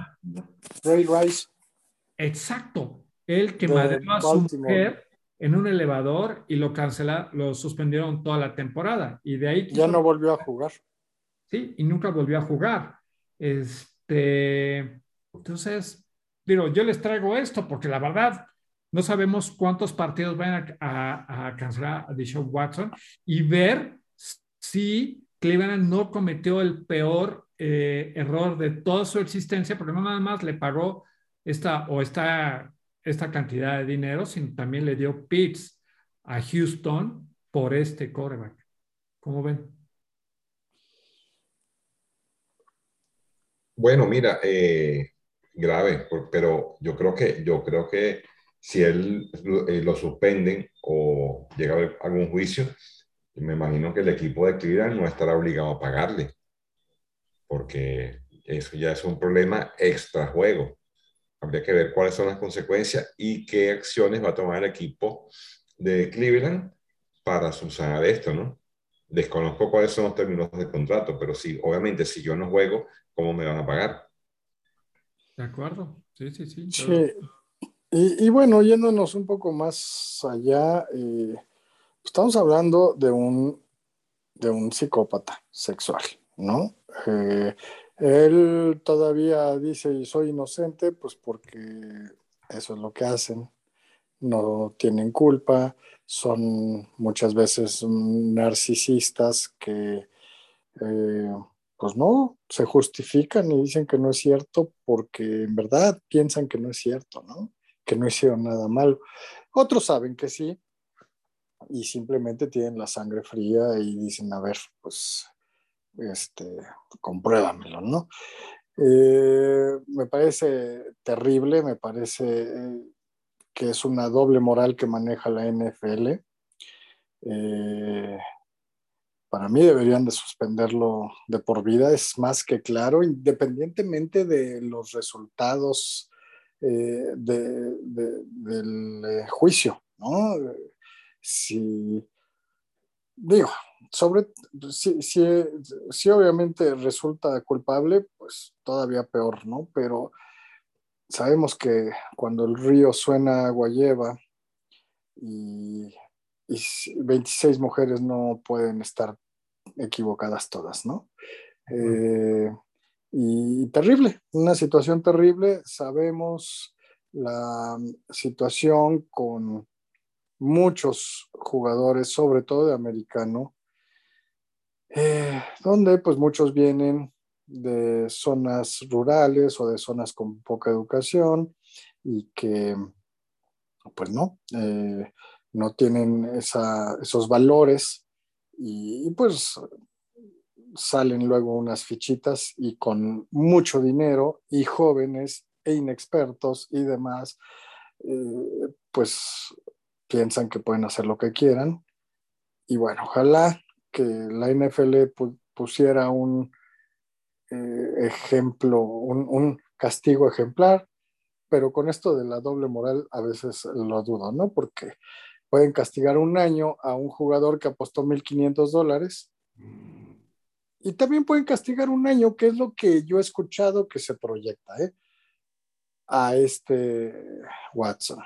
Ray Rice. Exacto. El que madreó a su mujer en un elevador y lo cancelaron, lo suspendieron toda la temporada. Y de ahí... Ya no volvió a jugar. Sí, y nunca volvió a jugar. Este, entonces, digo, yo les traigo esto porque la verdad, no sabemos cuántos partidos van a, cancelar a Deshaun Watson y ver si Cleveland no cometió el peor eh, error de toda su existencia, porque no nada más le pagó esta o esta, esta cantidad de dinero, sino también le dio picks a Houston por este quarterback. ¿Cómo ven? Bueno, mira, eh, grave, pero yo creo que yo creo que si él eh, lo suspenden o llega a algún juicio, me imagino que el equipo de Cleveland no estará obligado a pagarle, porque eso ya es un problema extra juego. Habría que ver cuáles son las consecuencias y qué acciones va a tomar el equipo de Cleveland para subsanar esto, ¿no? Desconozco cuáles son los términos de contrato, pero sí, obviamente, si yo no juego, ¿cómo me van a pagar? De acuerdo, sí, sí, sí. Sí, y, bueno, yéndonos un poco más allá, eh, estamos hablando de un, de un psicópata sexual, ¿no? Eh, él todavía dice, soy inocente, pues porque eso es lo que hacen, no tienen culpa, son muchas veces narcisistas que, eh, pues no, se justifican y dicen que no es cierto porque en verdad piensan que no es cierto, ¿no? que no hicieron nada malo. Otros saben que sí y simplemente tienen la sangre fría y dicen, a ver, pues, este, compruébamelo, ¿no? Eh, me parece terrible, me parece eh, que es una doble moral que maneja la NFL. Eh, para mí deberían de suspenderlo de por vida, es más que claro, independientemente de los resultados del juicio, ¿no? Si, digo, sobre, si, si, obviamente resulta culpable, pues todavía peor, ¿no? Pero sabemos que cuando el río suena agua lleva y, y 26 mujeres no pueden estar equivocadas todas, ¿no? Eh, y terrible, una situación terrible. Sabemos la situación con muchos jugadores, sobre todo de americano, eh, donde pues muchos vienen de zonas rurales o de zonas con poca educación y que pues no, eh, no tienen esos valores y, pues salen luego unas fichitas y con mucho dinero y jóvenes e inexpertos y demás, eh, pues piensan que pueden hacer lo que quieran. Y bueno, ojalá que la NFL pusiera un eh, ejemplo, un, un, castigo ejemplar, pero con esto de la doble moral a veces lo dudo, ¿no? Porque pueden castigar un año a un jugador que apostó 1.500 dólares Y también pueden castigar un año, que es lo que yo he escuchado que se proyecta ¿eh? a este Watson.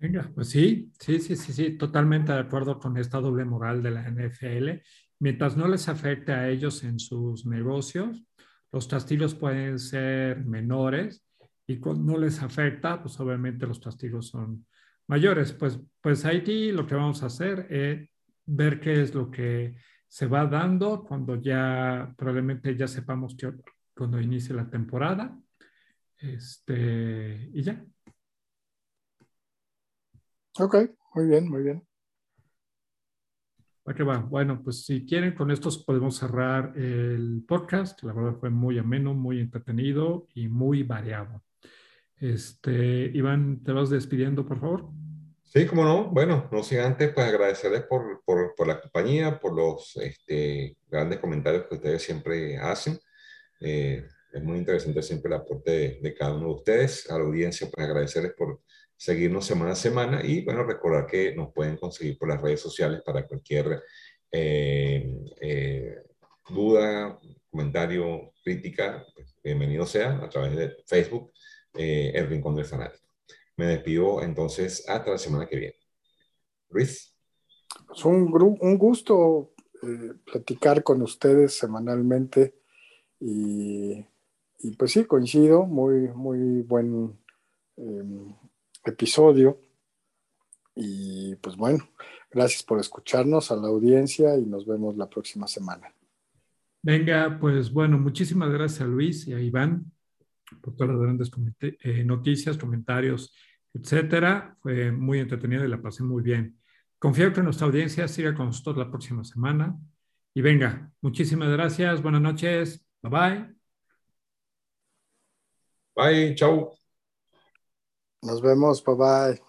Venga, pues sí, sí, sí, sí, sí, totalmente de acuerdo con esta doble moral de la NFL. Mientras no les afecte a ellos en sus negocios, los castigos pueden ser menores y cuando no les afecta, pues obviamente los castigos son mayores. Pues, pues aquí lo que vamos a hacer es ver qué es lo que se va dando cuando ya probablemente ya sepamos que cuando inicie la temporada. Este, y ya. Ok, muy bien, muy bien. qué va? Bueno, pues si quieren, con esto podemos cerrar el podcast. La verdad fue muy ameno, muy entretenido y muy variado. Este, Iván, ¿te vas despidiendo, por favor? Sí, como no. Bueno, no sin antes, pues agradecerles por, por, por la compañía, por los este, grandes comentarios que ustedes siempre hacen. Eh, es muy interesante siempre el aporte de, de, cada uno de ustedes. A la audiencia, pues agradecerles por seguirnos semana a semana y, bueno, recordar que nos pueden conseguir por las redes sociales para cualquier eh, eh, duda, comentario, crítica, pues, bienvenido sea a través de Facebook, eh, El Rincón del Fanático. Me despido entonces hasta la semana que viene. Luis. Pues un, un gusto platicar con ustedes semanalmente y, pues sí, coincido, muy, muy buen eh, episodio. Y pues bueno, gracias por escucharnos a la audiencia y nos vemos la próxima semana. Venga, pues bueno, muchísimas gracias a Luis y a Iván por todas las grandes eh, noticias, comentarios, etcétera. Fue muy entretenido y la pasé muy bien. Confío que nuestra audiencia siga con nosotros la próxima semana. Y venga, muchísimas gracias, buenas noches, bye bye. Bye, chao. Nos vemos, bye bye.